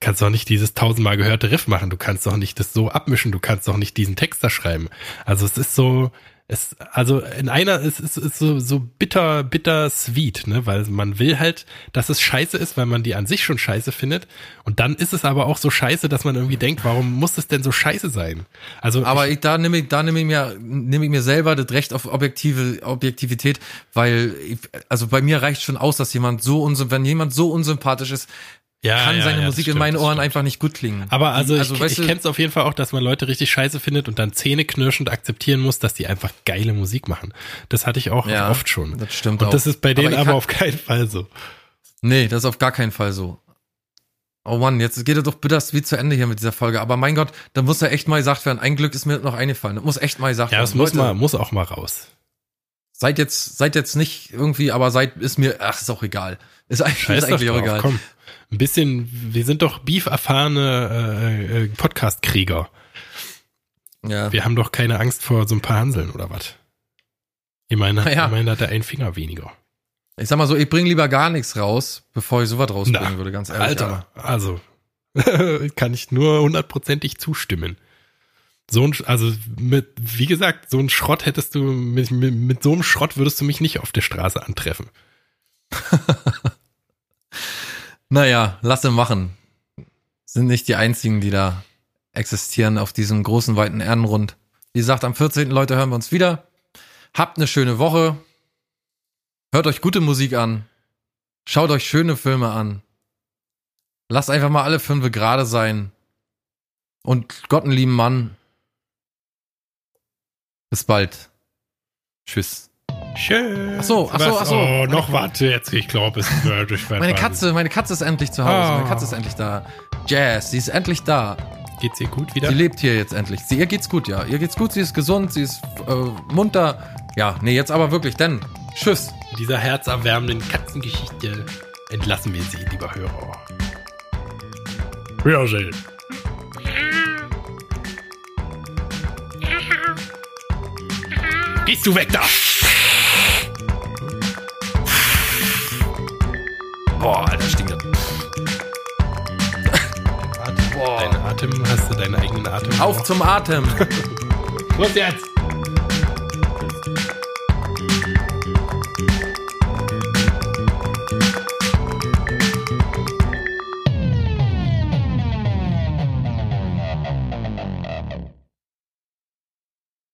kannst doch nicht dieses tausendmal gehörte Riff machen. Du kannst doch nicht das so abmischen. Du kannst doch nicht diesen Text da schreiben. Also es ist so, es, also in einer, es ist, es ist so, so bitter, bitter sweet, ne, weil man will halt, dass es scheiße ist, weil man die an sich schon scheiße findet. Und dann ist es aber auch so scheiße, dass man irgendwie denkt, warum muss es denn so scheiße sein? Also Aber ich, da nehme ich, da nehme ich mir, nehme ich mir selber das Recht auf objektive Objektivität, weil ich, also bei mir reicht schon aus, dass jemand so unsym, wenn jemand so unsympathisch ist, ja, kann ja, seine ja, Musik in stimmt, meinen das Ohren einfach nicht gut klingen. Aber also, also ich, weißt ich kenne es auf jeden Fall auch, dass man Leute richtig scheiße findet und dann zähneknirschend akzeptieren muss, dass die einfach geile Musik machen. Das hatte ich auch Ja, oft schon. das stimmt und auch. das ist bei denen Aber aber, auf keinen Fall so. Nee, das ist auf gar keinen Fall so. Oh Mann, jetzt geht es doch bittersweet zu Ende hier mit dieser Folge. Aber mein Gott, da muss ja echt mal gesagt werden. Ein Glück ist mir noch eingefallen. Das muss echt mal gesagt Ja, werden. das muss, Leute, mal, muss auch mal raus. Seid jetzt, seid jetzt nicht irgendwie, aber seid, ist mir, ach, ist auch egal. Ist eigentlich, Scheiß ist eigentlich auch drauf, egal. komm. Ein bisschen, wir sind doch beef-erfahrene äh, äh, Podcast-Krieger. Ja. Wir haben doch keine Angst vor so ein paar Hanseln oder was? Ich meine, Ja. ich meine, hat er einen Finger weniger. Ich sag mal so, ich bring lieber gar nichts raus, bevor ich sowas rausbringen Na, würde, ganz ehrlich. Alter, also kann ich nur hundertprozentig zustimmen. So ein, also mit, wie gesagt, so ein Schrott hättest du, mit, mit, mit so einem Schrott würdest du mich nicht auf der Straße antreffen. Naja, lasse machen. Sind nicht die einzigen, die da existieren auf diesem großen, weiten Erdenrund. Wie gesagt, am 14. Leute hören wir uns wieder. Habt eine schöne Woche. Hört euch gute Musik an. Schaut euch schöne Filme an. Lasst einfach mal alle fünf gerade sein. Und Gott einen lieben Mann. Bis bald. Tschüss. Schön. Ach so, ach so, Was? ach so. Oh, noch warte jetzt. Ich glaube, es wird durch Meine Katze, meine Katze ist endlich zu Hause. Meine Ah. Katze ist endlich da. Jazz, sie ist endlich da. Geht's ihr gut wieder? Sie lebt hier jetzt endlich. Sie, ihr geht's gut, ja. Ihr geht's gut, sie ist gesund, sie ist äh, munter. Ja, nee, jetzt aber wirklich, denn. Tschüss. In dieser herzerwärmenden Katzengeschichte entlassen wir Sie, lieber Hörer. Wiedersehen. Gehst du weg da? Boah, Alter, stinkt das. Atem, Dein Atem, hast du deinen eigenen Atem? Auf zum Atem. Los jetzt!